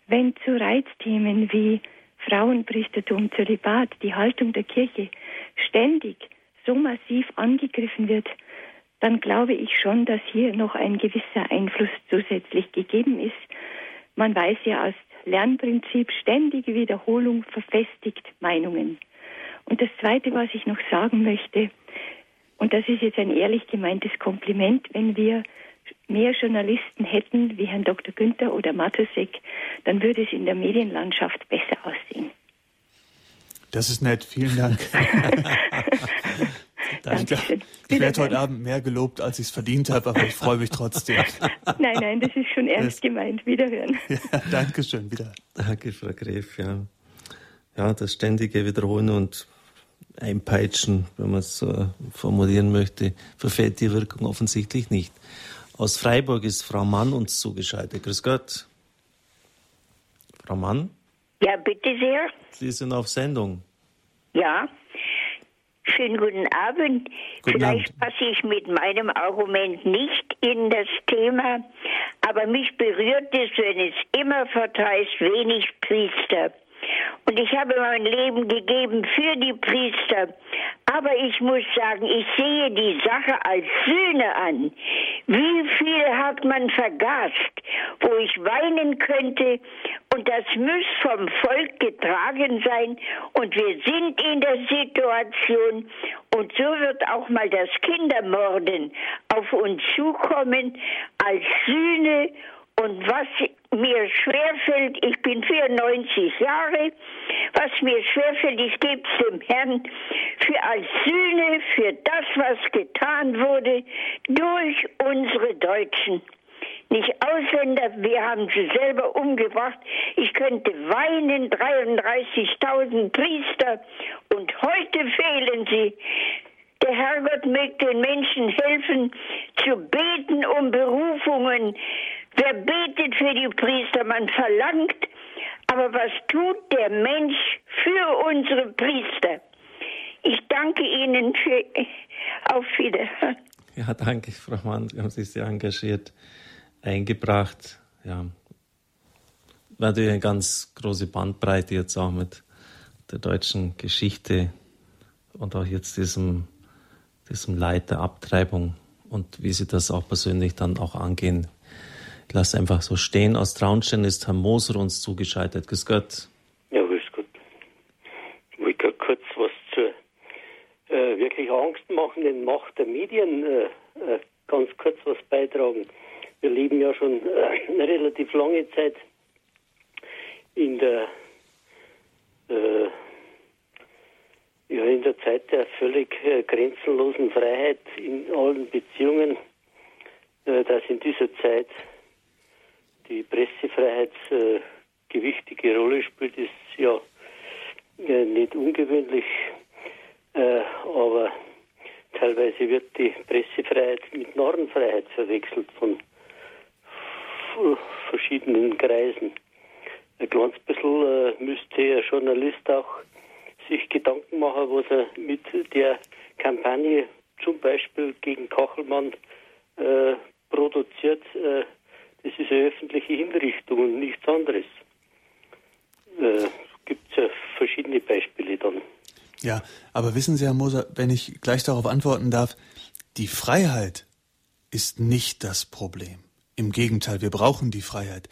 wenn zu Reizthemen wie Frauenpriestertum, Zölibat, die Haltung der Kirche ständig so massiv angegriffen wird, dann glaube ich schon, dass hier noch ein gewisser Einfluss zusätzlich gegeben ist. Man weiß ja aus Lernprinzip ständige Wiederholung verfestigt Meinungen. Und das Zweite, was ich noch sagen möchte, und das ist jetzt ein ehrlich gemeintes Kompliment, wenn wir mehr Journalisten hätten wie Herrn Dr. Günther oder Matusek, dann würde es in der Medienlandschaft besser aussehen. Das ist nett, vielen Dank. Dankeschön. Ich, ich werde heute Abend mehr gelobt, als ich es verdient habe, aber ich freue mich trotzdem. nein, nein, das ist schon ernst das, gemeint. Wiederhören. Ja, Dankeschön, wieder. Danke, Frau Gref, ja. Ja, das ständige Wiederholen und Einpeitschen, wenn man es so formulieren möchte, verfällt die Wirkung offensichtlich nicht. Aus Freiburg ist Frau Mann uns zugeschaltet. Grüß Gott. Frau Mann? Ja, bitte sehr. Sie sind auf Sendung. Ja. Schönen guten Abend. Guten Vielleicht Abend. passe ich mit meinem Argument nicht in das Thema, aber mich berührt es, wenn es immer verteilt wenig Priester. Und ich habe mein Leben gegeben für die Priester. Aber ich muss sagen, ich sehe die Sache als Sühne an. Wie viel hat man vergast, wo ich weinen könnte? Und das muss vom Volk getragen sein. Und wir sind in der Situation. Und so wird auch mal das Kindermorden auf uns zukommen als Sühne und was mir schwerfällt, ich bin 94 Jahre, was mir schwerfällt, ich gebe es dem Herrn für als Sühne, für das, was getan wurde durch unsere Deutschen. Nicht Ausländer, wir haben sie selber umgebracht. Ich könnte weinen, 33.000 Priester und heute fehlen sie. Der Herrgott möge den Menschen helfen, zu beten um Berufungen, Wer betet für die Priester? Man verlangt. Aber was tut der Mensch für unsere Priester? Ich danke Ihnen für Auf Wiederhören. Ja, danke, Frau Mann. Sie haben sich sehr engagiert eingebracht. Ja, natürlich eine ganz große Bandbreite jetzt auch mit der deutschen Geschichte und auch jetzt diesem, diesem Leid der Abtreibung und wie Sie das auch persönlich dann auch angehen. Ich lasse einfach so stehen. Aus Traunstein ist Herr Moser uns zugeschaltet. Grüß Gott. Ja, grüß Gott. Ich wollte kurz was zur äh, wirklich angstmachenden Macht der Medien äh, äh, ganz kurz was beitragen. Wir leben ja schon äh, eine relativ lange Zeit in der äh, ja, in der Zeit der völlig äh, grenzenlosen Freiheit in allen Beziehungen, dass in dieser Zeit die Pressefreiheit äh, gewichtige Rolle spielt, ist ja äh, nicht ungewöhnlich, äh, aber teilweise wird die Pressefreiheit mit Narrenfreiheit verwechselt von verschiedenen Kreisen. Ein ganz bisschen äh, müsste ein Journalist auch sich Gedanken machen, was er mit der Kampagne zum Beispiel gegen Kachelmann äh, produziert. Das ist eine öffentliche Hinrichtung und nichts anderes. Äh, Gibt es ja verschiedene Beispiele dann. Ja, aber wissen Sie, Herr Moser, wenn ich gleich darauf antworten darf, die Freiheit ist nicht das Problem. Im Gegenteil, wir brauchen die Freiheit.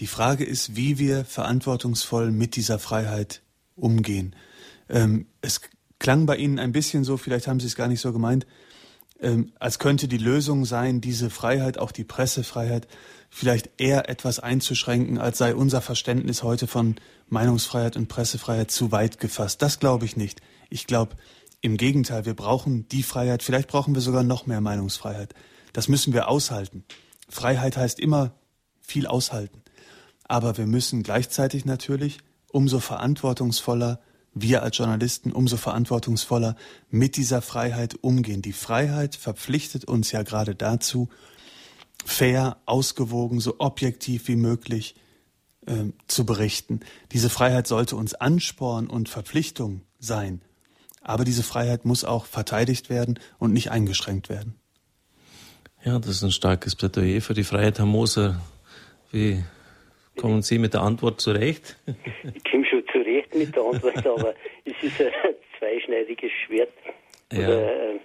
Die Frage ist, wie wir verantwortungsvoll mit dieser Freiheit umgehen. Ähm, es klang bei Ihnen ein bisschen so, vielleicht haben Sie es gar nicht so gemeint, ähm, als könnte die Lösung sein, diese Freiheit, auch die Pressefreiheit, vielleicht eher etwas einzuschränken, als sei unser Verständnis heute von Meinungsfreiheit und Pressefreiheit zu weit gefasst. Das glaube ich nicht. Ich glaube, im Gegenteil, wir brauchen die Freiheit, vielleicht brauchen wir sogar noch mehr Meinungsfreiheit. Das müssen wir aushalten. Freiheit heißt immer viel aushalten. Aber wir müssen gleichzeitig natürlich umso verantwortungsvoller, wir als Journalisten umso verantwortungsvoller mit dieser Freiheit umgehen. Die Freiheit verpflichtet uns ja gerade dazu, fair, ausgewogen, so objektiv wie möglich äh, zu berichten. Diese Freiheit sollte uns Ansporn und Verpflichtung sein. Aber diese Freiheit muss auch verteidigt werden und nicht eingeschränkt werden. Ja, das ist ein starkes Plädoyer für die Freiheit, Herr Moser. Wie Kommen Sie mit der Antwort zurecht? Ich schon zurecht mit der Antwort, aber es ist ein zweischneidiges Schwert. Ja. Oder, äh,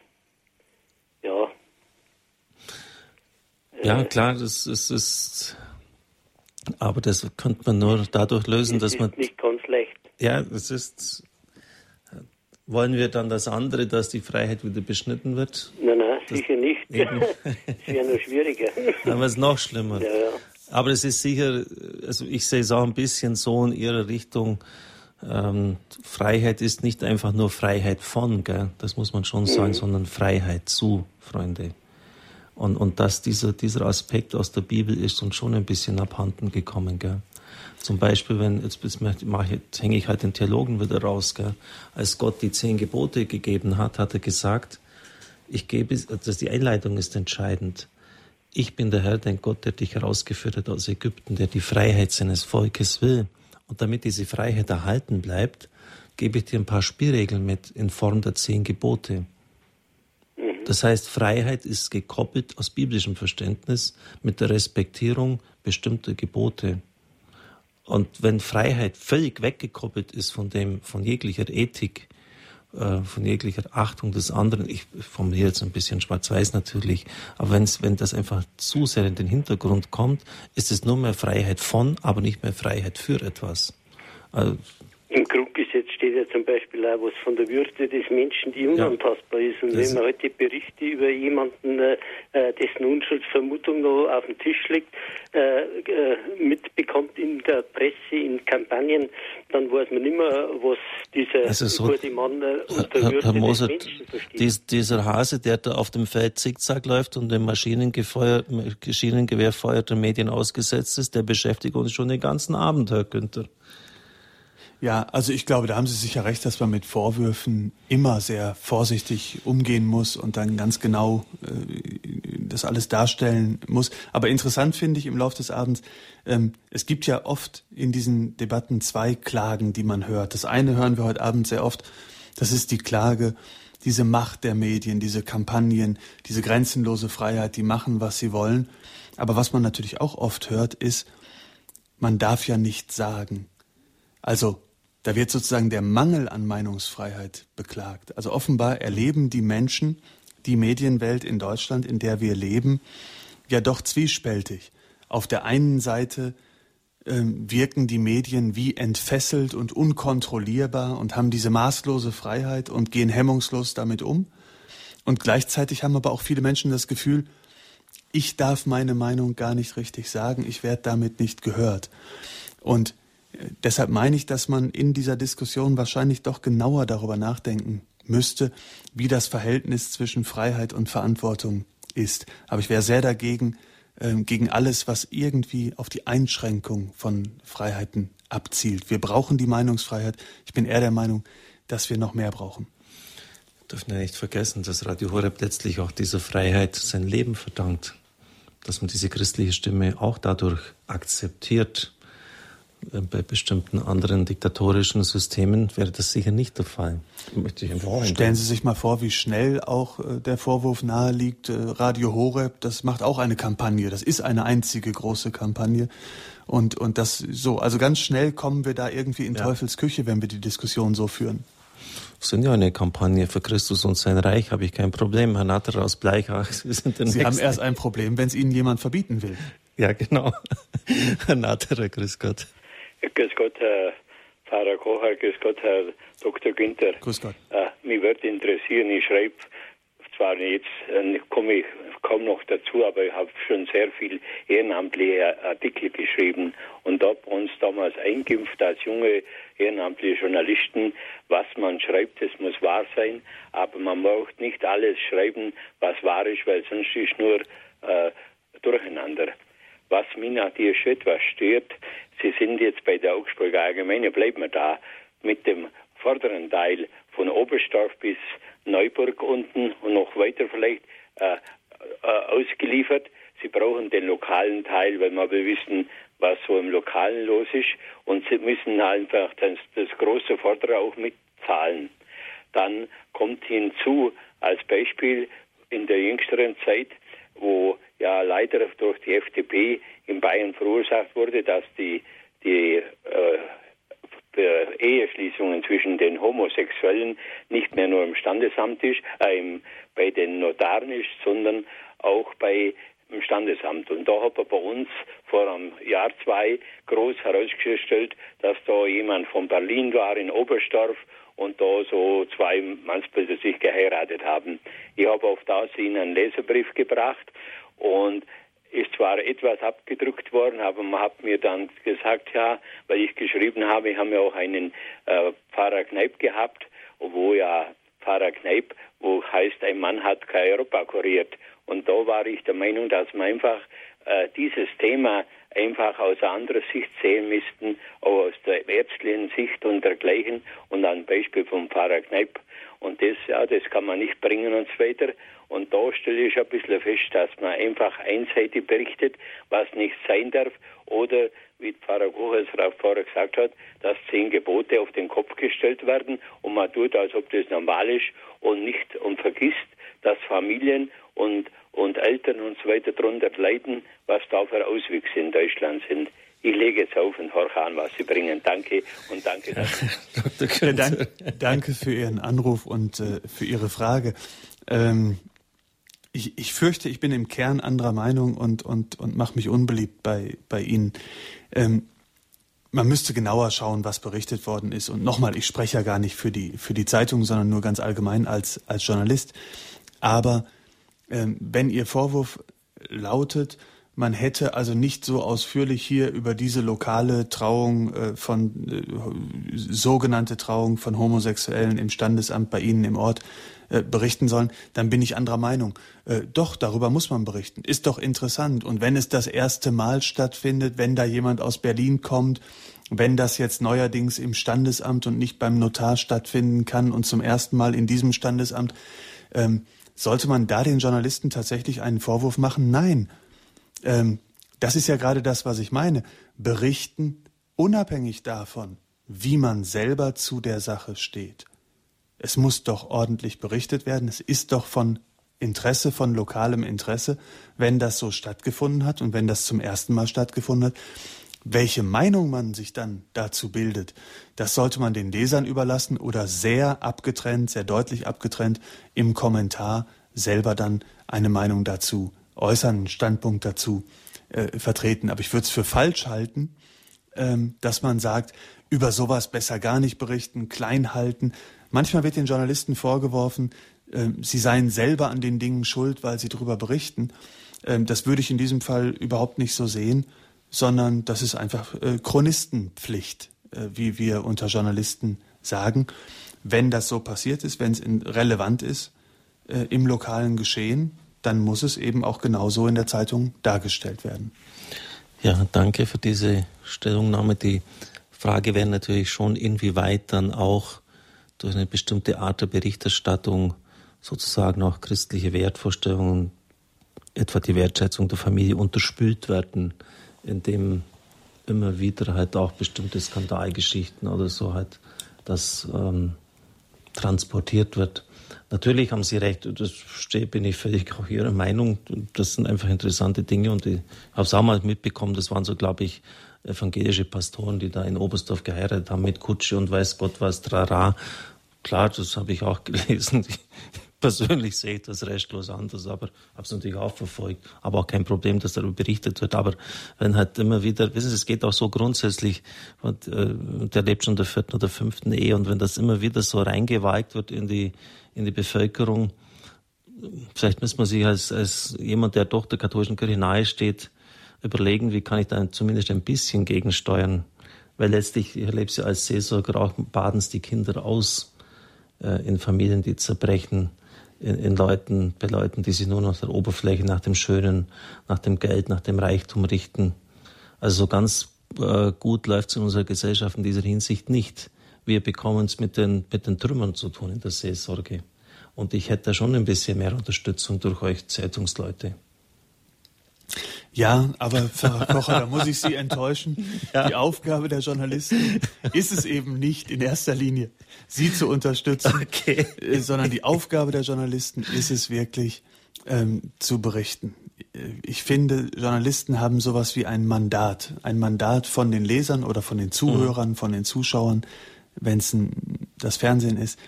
ja. Ja, klar, das, das ist. Aber das könnte man nur dadurch lösen, dass man. Nicht ganz leicht. Ja, das ist. Wollen wir dann das andere, dass die Freiheit wieder beschnitten wird? Nein, nein, das sicher nicht. Es wäre noch schwieriger. Dann wäre es noch schlimmer. Ja, ja. Aber es ist sicher, also ich sehe es auch ein bisschen so in Ihrer Richtung. Ähm, Freiheit ist nicht einfach nur Freiheit von, gell? das muss man schon sagen, mhm. sondern Freiheit zu, Freunde. Und, und dass dieser, dieser Aspekt aus der Bibel ist uns schon ein bisschen abhanden gekommen. Gell? Zum Beispiel, wenn, jetzt, jetzt, jetzt hänge ich halt den Theologen wieder raus, gell? als Gott die zehn Gebote gegeben hat, hat er gesagt, ich gebe, also die Einleitung ist entscheidend. Ich bin der Herr, dein Gott, der dich herausgeführt hat aus Ägypten, der die Freiheit seines Volkes will. Und damit diese Freiheit erhalten bleibt, gebe ich dir ein paar Spielregeln mit in Form der zehn Gebote. Mhm. Das heißt, Freiheit ist gekoppelt aus biblischem Verständnis mit der Respektierung bestimmter Gebote. Und wenn Freiheit völlig weggekoppelt ist von dem, von jeglicher Ethik, äh, von jeglicher Achtung des anderen. Ich formuliere jetzt ein bisschen schwarz-weiß natürlich, aber wenn's, wenn das einfach zu sehr in den Hintergrund kommt, ist es nur mehr Freiheit von, aber nicht mehr Freiheit für etwas. Also, Im Grundgesetz steht ja zum Beispiel auch was von der Würde des Menschen, die unantastbar ist. Und wenn man heute Berichte über jemanden, äh, äh, dessen Unschuldsvermutung noch auf dem Tisch liegt, äh, äh, mitbekommt in der Presse, in Kampagnen, dann weiß man nicht mehr, was dieser also so, gute Mann äh, unter Herr, Würde Herr Moser, des Menschen versteht. Dies, dieser Hase, der da auf dem Feld zickzack läuft und dem Maschinengewehr Feuer der Medien ausgesetzt ist, der beschäftigt uns schon den ganzen Abend, Herr Günther. Ja, also ich glaube, da haben Sie sicher recht, dass man mit Vorwürfen immer sehr vorsichtig umgehen muss und dann ganz genau äh, das alles darstellen muss. Aber interessant finde ich im Laufe des Abends, ähm, es gibt ja oft in diesen Debatten zwei Klagen, die man hört. Das eine hören wir heute Abend sehr oft, das ist die Klage, diese Macht der Medien, diese Kampagnen, diese grenzenlose Freiheit, die machen, was sie wollen. Aber was man natürlich auch oft hört, ist, man darf ja nicht sagen. Also Da wird sozusagen der Mangel an Meinungsfreiheit beklagt. Also offenbar erleben die Menschen die Medienwelt in Deutschland, in der wir leben, ja doch zwiespältig. Auf der einen Seite äh, wirken die Medien wie entfesselt und unkontrollierbar und haben diese maßlose Freiheit und gehen hemmungslos damit um. Und gleichzeitig haben aber auch viele Menschen das Gefühl, ich darf meine Meinung gar nicht richtig sagen, ich werde damit nicht gehört. Und deshalb meine ich, dass man in dieser Diskussion wahrscheinlich doch genauer darüber nachdenken müsste, wie das Verhältnis zwischen Freiheit und Verantwortung ist. Aber ich wäre sehr dagegen, äh, gegen alles, was irgendwie auf die Einschränkung von Freiheiten abzielt. Wir brauchen die Meinungsfreiheit. Ich bin eher der Meinung, dass wir noch mehr brauchen. Wir dürfen ja nicht vergessen, dass Radio Horeb letztlich auch dieser Freiheit sein Leben verdankt. Dass man diese christliche Stimme auch dadurch akzeptiert. Äh, bei bestimmten anderen diktatorischen Systemen wäre das sicher nicht der Fall. Stellen Sie sich mal vor, wie schnell auch äh, der Vorwurf naheliegt, äh, Radio Horeb, das macht auch eine Kampagne, das ist eine einzige große Kampagne. Und, und das so, also ganz schnell kommen wir da irgendwie in ja. Teufels Küche, wenn wir die Diskussion so führen. Wir sind ja eine Kampagne für Christus und sein Reich, habe ich kein Problem. Herr Natter aus Bleichach, Sie sind Sie nächsten. haben erst ein Problem, wenn es Ihnen jemand verbieten will. Ja, genau. Herr Natterer, grüß Gott. Grüß Gott, Herr Pfarrer Kocher, grüß Gott, Herr Dr. Günther. Grüß Gott. Äh, mich würde interessieren, ich schreibe zwar jetzt, äh, komme ich kaum noch dazu, aber ich habe schon sehr viel ehrenamtliche Artikel geschrieben und habe uns damals eingeimpft als junge ehrenamtliche Journalisten, was man schreibt, das muss wahr sein, aber man braucht nicht alles schreiben, was wahr ist, weil sonst ist nur äh, durcheinander. Was mich natürlich schon etwas stört, Sie sind jetzt bei der Augsburger Allgemeine, bleiben wir da, mit dem vorderen Teil von Oberstdorf bis Neuburg unten und noch weiter vielleicht äh, äh, ausgeliefert. Sie brauchen den lokalen Teil, weil wir wissen, was so im Lokalen los ist. Und Sie müssen einfach das, das große Vordere auch mitzahlen. Dann kommt hinzu, als Beispiel in der jüngsteren Zeit, wo ja leider durch die FDP in Bayern verursacht wurde, dass die, die äh, Eheschließungen zwischen den Homosexuellen nicht mehr nur im Standesamt ist, äh, im, bei den Notaren ist, sondern auch bei im Standesamt. Und da hat er bei uns vor einem Jahr, zwei groß herausgestellt, dass da jemand von Berlin war in Oberstdorf und da so zwei Mannsbilder sich geheiratet haben. Ich habe auf das ihnen einen Leserbrief gebracht und ist zwar etwas abgedruckt worden, aber man hat mir dann gesagt, ja, weil ich geschrieben habe, ich habe ja auch einen äh, Pfarrer Kneip gehabt, wo ja Pfarrer Kneip, wo heißt, ein Mann hat kein Europa kuriert. Und da war ich der Meinung, dass man einfach äh, dieses Thema einfach aus anderer Sicht sehen müssten, auch aus der ärztlichen Sicht und dergleichen und ein Beispiel vom Pfarrer Kneip. Und das, ja, das kann man nicht bringen und so weiter. Und da stelle ich ein bisschen fest, dass man einfach einseitig berichtet, was nicht sein darf. Oder, wie Pfarrer Kocher es vorher gesagt hat, dass zehn Gebote auf den Kopf gestellt werden und man tut, als ob das normal ist und nicht und vergisst, dass Familien und, und Eltern und so weiter darunter leiden, was da für Auswüchse in Deutschland sind. Ich lege jetzt auf und horche an, was Sie bringen. Danke und danke. Ja, danke, danke für Ihren Anruf und äh, für Ihre Frage. Ähm, ich, ich fürchte, ich bin im Kern anderer Meinung und, und, und mache mich unbeliebt bei, bei Ihnen. Ähm, man müsste genauer schauen, was berichtet worden ist. Und nochmal, ich spreche ja gar nicht für die, für die Zeitung, sondern nur ganz allgemein als, als Journalist. Aber ähm, wenn Ihr Vorwurf lautet, man hätte also nicht so ausführlich hier über diese lokale Trauung äh, von äh, sogenannte Trauung von Homosexuellen im Standesamt bei Ihnen im Ort äh, berichten sollen, dann bin ich anderer Meinung. Äh, doch, darüber muss man berichten. Ist doch interessant. Und wenn es das erste Mal stattfindet, wenn da jemand aus Berlin kommt, wenn das jetzt neuerdings im Standesamt und nicht beim Notar stattfinden kann und zum ersten Mal in diesem Standesamt, ähm, sollte man da den Journalisten tatsächlich einen Vorwurf machen? Nein. Ähm, das ist ja gerade das, was ich meine. Berichten unabhängig davon, wie man selber zu der Sache steht es muss doch ordentlich berichtet werden. Es ist doch von Interesse, von lokalem Interesse, wenn das so stattgefunden hat und wenn das zum ersten Mal stattgefunden hat. Welche Meinung man sich dann dazu bildet, das sollte man den Lesern überlassen oder sehr abgetrennt, sehr deutlich abgetrennt im Kommentar selber dann eine Meinung dazu äußern, einen Standpunkt dazu äh, vertreten. Aber ich würde es für falsch halten, ähm, dass man sagt, über sowas besser gar nicht berichten, klein halten. Manchmal wird den Journalisten vorgeworfen, äh, sie seien selber an den Dingen schuld, weil sie darüber berichten. Ähm, das würde ich in diesem Fall überhaupt nicht so sehen, sondern das ist einfach äh, Chronistenpflicht, äh, wie wir unter Journalisten sagen. Wenn das so passiert ist, wenn es relevant ist äh, im lokalen Geschehen, dann muss es eben auch genauso in der Zeitung dargestellt werden. Ja, danke für diese Stellungnahme. Die Frage wäre natürlich schon, inwieweit dann auch durch eine bestimmte Art der Berichterstattung sozusagen auch christliche Wertvorstellungen, etwa die Wertschätzung der Familie, unterspült werden, indem immer wieder halt auch bestimmte Skandalgeschichten oder so halt das ähm, transportiert wird. Natürlich haben Sie recht, das bin ich völlig auch Ihrer Meinung. Das sind einfach interessante Dinge und ich habe es auch mal mitbekommen, das waren so, glaube ich, evangelische Pastoren, die da in Oberstdorf geheiratet haben mit Kutsche und weiß Gott was, trara. Klar, das habe ich auch gelesen. persönlich sehe ich das restlos anders, aber habe es natürlich auch verfolgt. Aber auch kein Problem, dass darüber berichtet wird. Aber wenn halt immer wieder, wissen Sie, es geht auch so grundsätzlich, und, äh, der lebt schon der vierten oder fünften Ehe, und wenn das immer wieder so reingewagt wird in die, in die Bevölkerung, vielleicht muss man sich als, als jemand, der doch der katholischen Kirche nahe steht, überlegen, wie kann ich da zumindest ein bisschen gegensteuern. Weil letztlich, ich erlebe es ja als Seelsorger auch, baden es die Kinder aus äh, in Familien, die zerbrechen in, in Leuten, bei Leuten, die sich nur nach der Oberfläche, nach dem Schönen, nach dem Geld, nach dem Reichtum richten. Also so ganz äh, gut läuft es in unserer Gesellschaft in dieser Hinsicht nicht. Wir bekommen es mit den, mit den Trümmern zu tun in der Seelsorge. Und ich hätte schon ein bisschen mehr Unterstützung durch euch Zeitungsleute. Ja, aber Pfarrer Kocher, da muss ich Sie enttäuschen. Ja. Die Aufgabe der Journalisten ist es eben nicht in erster Linie, Sie zu unterstützen, okay. Äh, sondern die Aufgabe der Journalisten ist es wirklich, ähm, zu berichten. Ich finde, Journalisten haben sowas wie ein Mandat. Ein Mandat von den Lesern oder von den Zuhörern, mhm. von den Zuschauern, wenn es das Fernsehen ist.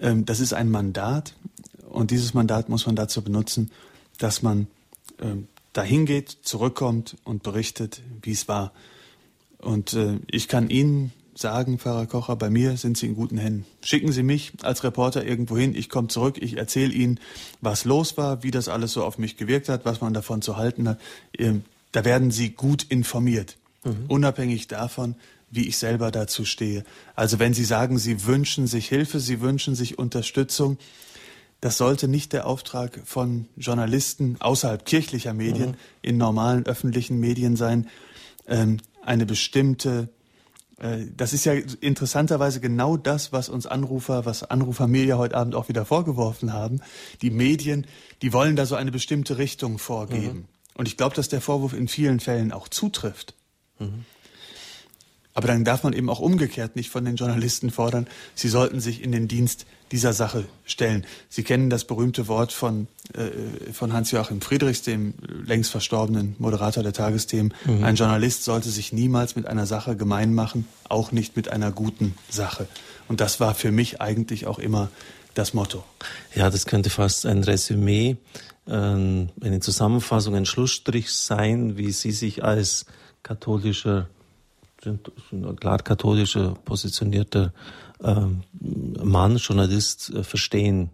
Ähm, das ist ein Mandat und dieses Mandat muss man dazu benutzen, dass man ähm, dahin geht, zurückkommt und berichtet, wie es war. Und äh, ich kann Ihnen sagen, Pfarrer Kocher, bei mir sind Sie in guten Händen. Schicken Sie mich als Reporter irgendwo hin, ich komme zurück, ich erzähle Ihnen, was los war, wie das alles so auf mich gewirkt hat, was man davon zu halten hat. Ähm, da werden Sie gut informiert, mhm. unabhängig davon, wie ich selber dazu stehe. Also wenn Sie sagen, Sie wünschen sich Hilfe, Sie wünschen sich Unterstützung, das sollte nicht der Auftrag von Journalisten außerhalb kirchlicher Medien mhm. in normalen öffentlichen Medien sein, ähm, eine bestimmte äh, das ist ja interessanterweise genau das, was uns Anrufer, was Anrufer mir ja heute Abend auch wieder vorgeworfen haben. Die Medien, die wollen da so eine bestimmte Richtung vorgeben. Mhm. Und ich glaube, dass der Vorwurf in vielen Fällen auch zutrifft. Mhm. Aber dann darf man eben auch umgekehrt nicht von den Journalisten fordern, sie sollten sich in den Dienst dieser Sache stellen. Sie kennen das berühmte Wort von, äh, von Hans-Joachim Friedrichs, dem längst verstorbenen Moderator der Tagesthemen. Mhm. Ein Journalist sollte sich niemals mit einer Sache gemein machen, auch nicht mit einer guten Sache. Und das war für mich eigentlich auch immer das Motto. Ja, das könnte fast ein Resümee, äh, eine Zusammenfassung, ein Schlussstrich sein, wie Sie sich als katholischer sind, klar katholischer positionierter ähm, Mann, Journalist äh, verstehen.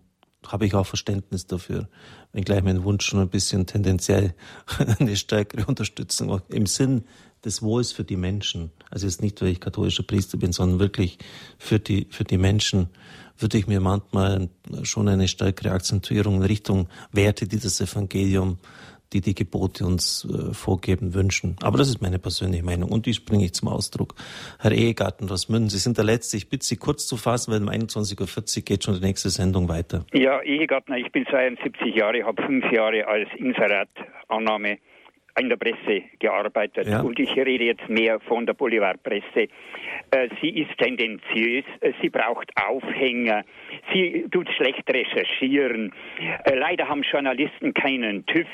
Habe ich auch Verständnis dafür. Wenngleich mein Wunsch schon ein bisschen tendenziell eine stärkere Unterstützung im Sinn des Wohls für die Menschen. Also jetzt nicht, weil ich katholischer Priester bin, sondern wirklich für die, für die Menschen würde ich mir manchmal schon eine stärkere Akzentuierung in Richtung Werte, die das Evangelium die die Gebote uns äh, vorgeben wünschen. Aber das ist meine persönliche Meinung und die bringe ich zum Ausdruck. Herr Ehegarten Münden, Sie sind der Letzte. Ich bitte Sie kurz zu fassen, weil um 21.40 Uhr geht schon die nächste Sendung weiter. Ja, Ehegartner, ich bin 72 Jahre, habe fünf Jahre als Inserat-Annahme in der Presse gearbeitet ja. und ich rede jetzt mehr von der Boulevardpresse. Äh, sie ist tendenziös, äh, sie braucht Aufhänger, sie tut schlecht recherchieren. Äh, leider haben Journalisten keinen TÜV.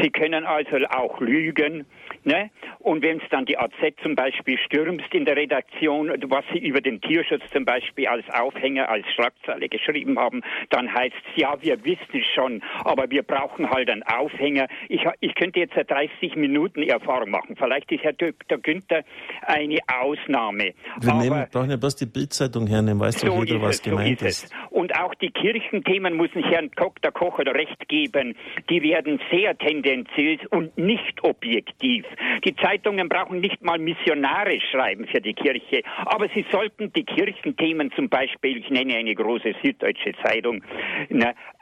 Sie können also auch lügen. Ne? Und wenn es dann die AZ zum Beispiel stürmst in der Redaktion, was sie über den Tierschutz zum Beispiel als Aufhänger, als Schlagzeile geschrieben haben, dann heißt es, ja, wir wissen es schon, aber wir brauchen halt einen Aufhänger. Ich, ich könnte jetzt 30 Minuten Erfahrung machen. Vielleicht ist Herr Dr. Günther eine Ausnahme. Wir aber nehmen, brauchen ja bloß die Bildzeitung hernehmen, weiß so doch jeder, was es, gemeint so ist. ist. Und auch die Kirchenthemen müssen Herrn Dr. Kocher recht geben. Die werden sehr tendenziös und nicht objektiv. Die Zeitungen brauchen nicht mal missionarisch schreiben für die Kirche, aber sie sollten die Kirchenthemen zum Beispiel, ich nenne eine große süddeutsche Zeitung,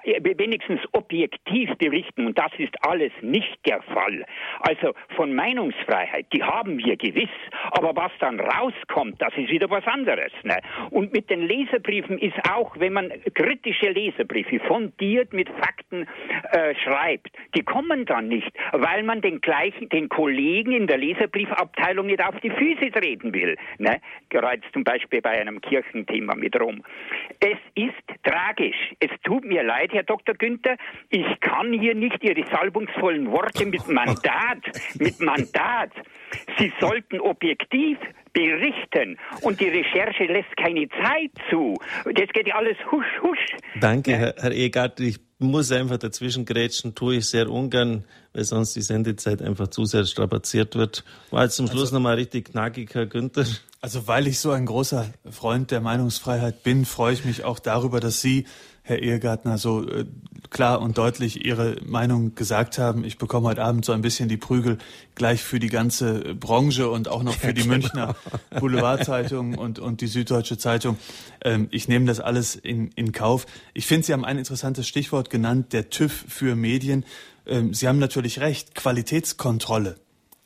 wenigstens objektiv berichten und das ist alles nicht der Fall. Also von Meinungsfreiheit, die haben wir gewiss, aber was dann rauskommt, das ist wieder was anderes. Ne? Und mit den Leserbriefen ist auch, wenn man kritische Leserbriefe fundiert mit Fakten äh, schreibt, die kommen dann nicht, weil man den gleichen, den Kollegen in der Leserbriefabteilung nicht auf die Füße treten will. Ne? Gerade zum Beispiel bei einem Kirchenthema mit Rom. Es ist tragisch. Es tut mir leid, Herr Dr. Günther, ich kann hier nicht Ihre salbungsvollen Worte mit Mandat, mit Mandat. Sie sollten objektiv berichten und die Recherche lässt keine Zeit zu. Das geht ja alles husch, husch. Danke, Herr, Herr Egert. Ich muss einfach dazwischen grätschen, tue ich sehr ungern, weil sonst die Sendezeit einfach zu sehr strapaziert wird. War jetzt zum Schluss also, nochmal richtig knackig, Herr Günther. Also weil ich so ein großer Freund der Meinungsfreiheit bin, freue ich mich auch darüber, dass Sie Herr Ehegartner, so äh, klar und deutlich Ihre Meinung gesagt haben. Ich bekomme heute Abend so ein bisschen die Prügel gleich für die ganze Branche und auch noch für die genau. Münchner Boulevardzeitung und, und die Süddeutsche Zeitung. Ähm, ich nehme das alles in, in Kauf. Ich finde, Sie haben ein interessantes Stichwort genannt, der TÜV für Medien. Ähm, Sie haben natürlich recht, Qualitätskontrolle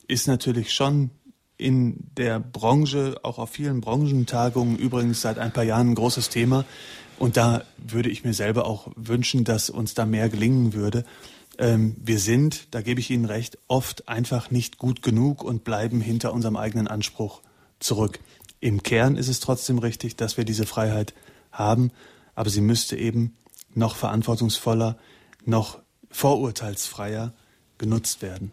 ist natürlich schon in der Branche, auch auf vielen Branchentagungen übrigens seit ein paar Jahren ein großes Thema. Und da würde ich mir selber auch wünschen, dass uns da mehr gelingen würde. Ähm, wir sind, da gebe ich Ihnen recht, oft einfach nicht gut genug und bleiben hinter unserem eigenen Anspruch zurück. Im Kern ist es trotzdem richtig, dass wir diese Freiheit haben, aber sie müsste eben noch verantwortungsvoller, noch vorurteilsfreier genutzt werden.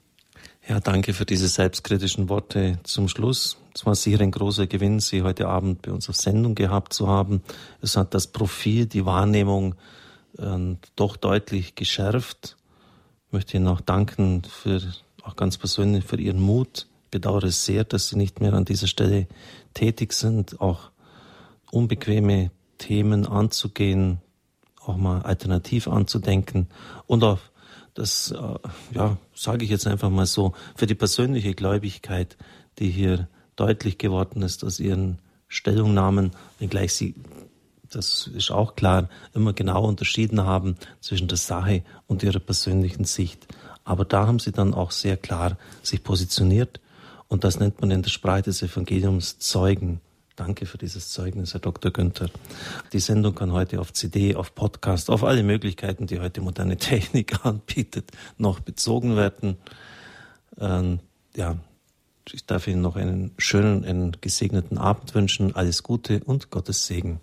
Ja, danke für diese selbstkritischen Worte zum Schluss. Es war sicher ein großer Gewinn, Sie heute Abend bei uns auf Sendung gehabt zu haben. Es hat das Profil, die Wahrnehmung äh, doch deutlich geschärft. Ich möchte Ihnen auch danken für, auch ganz persönlich für Ihren Mut. Ich bedauere es sehr, dass Sie nicht mehr an dieser Stelle tätig sind, auch unbequeme Themen anzugehen, auch mal alternativ anzudenken und auch das, äh, ja, sage ich jetzt einfach mal so, für die persönliche Gläubigkeit, die hier deutlich geworden ist aus ihren Stellungnahmen, wenngleich sie, das ist auch klar, immer genau unterschieden haben zwischen der Sache und ihrer persönlichen Sicht. Aber da haben sie dann auch sehr klar sich positioniert und das nennt man in der Sprache des Evangeliums Zeugen. Danke für dieses Zeugnis, Herr Dr. Günther. Die Sendung kann heute auf CD, auf Podcast, auf alle Möglichkeiten, die heute moderne Technik anbietet, noch bezogen werden. Ähm, ja, ich darf Ihnen noch einen schönen, einen gesegneten Abend wünschen. Alles Gute und Gottes Segen.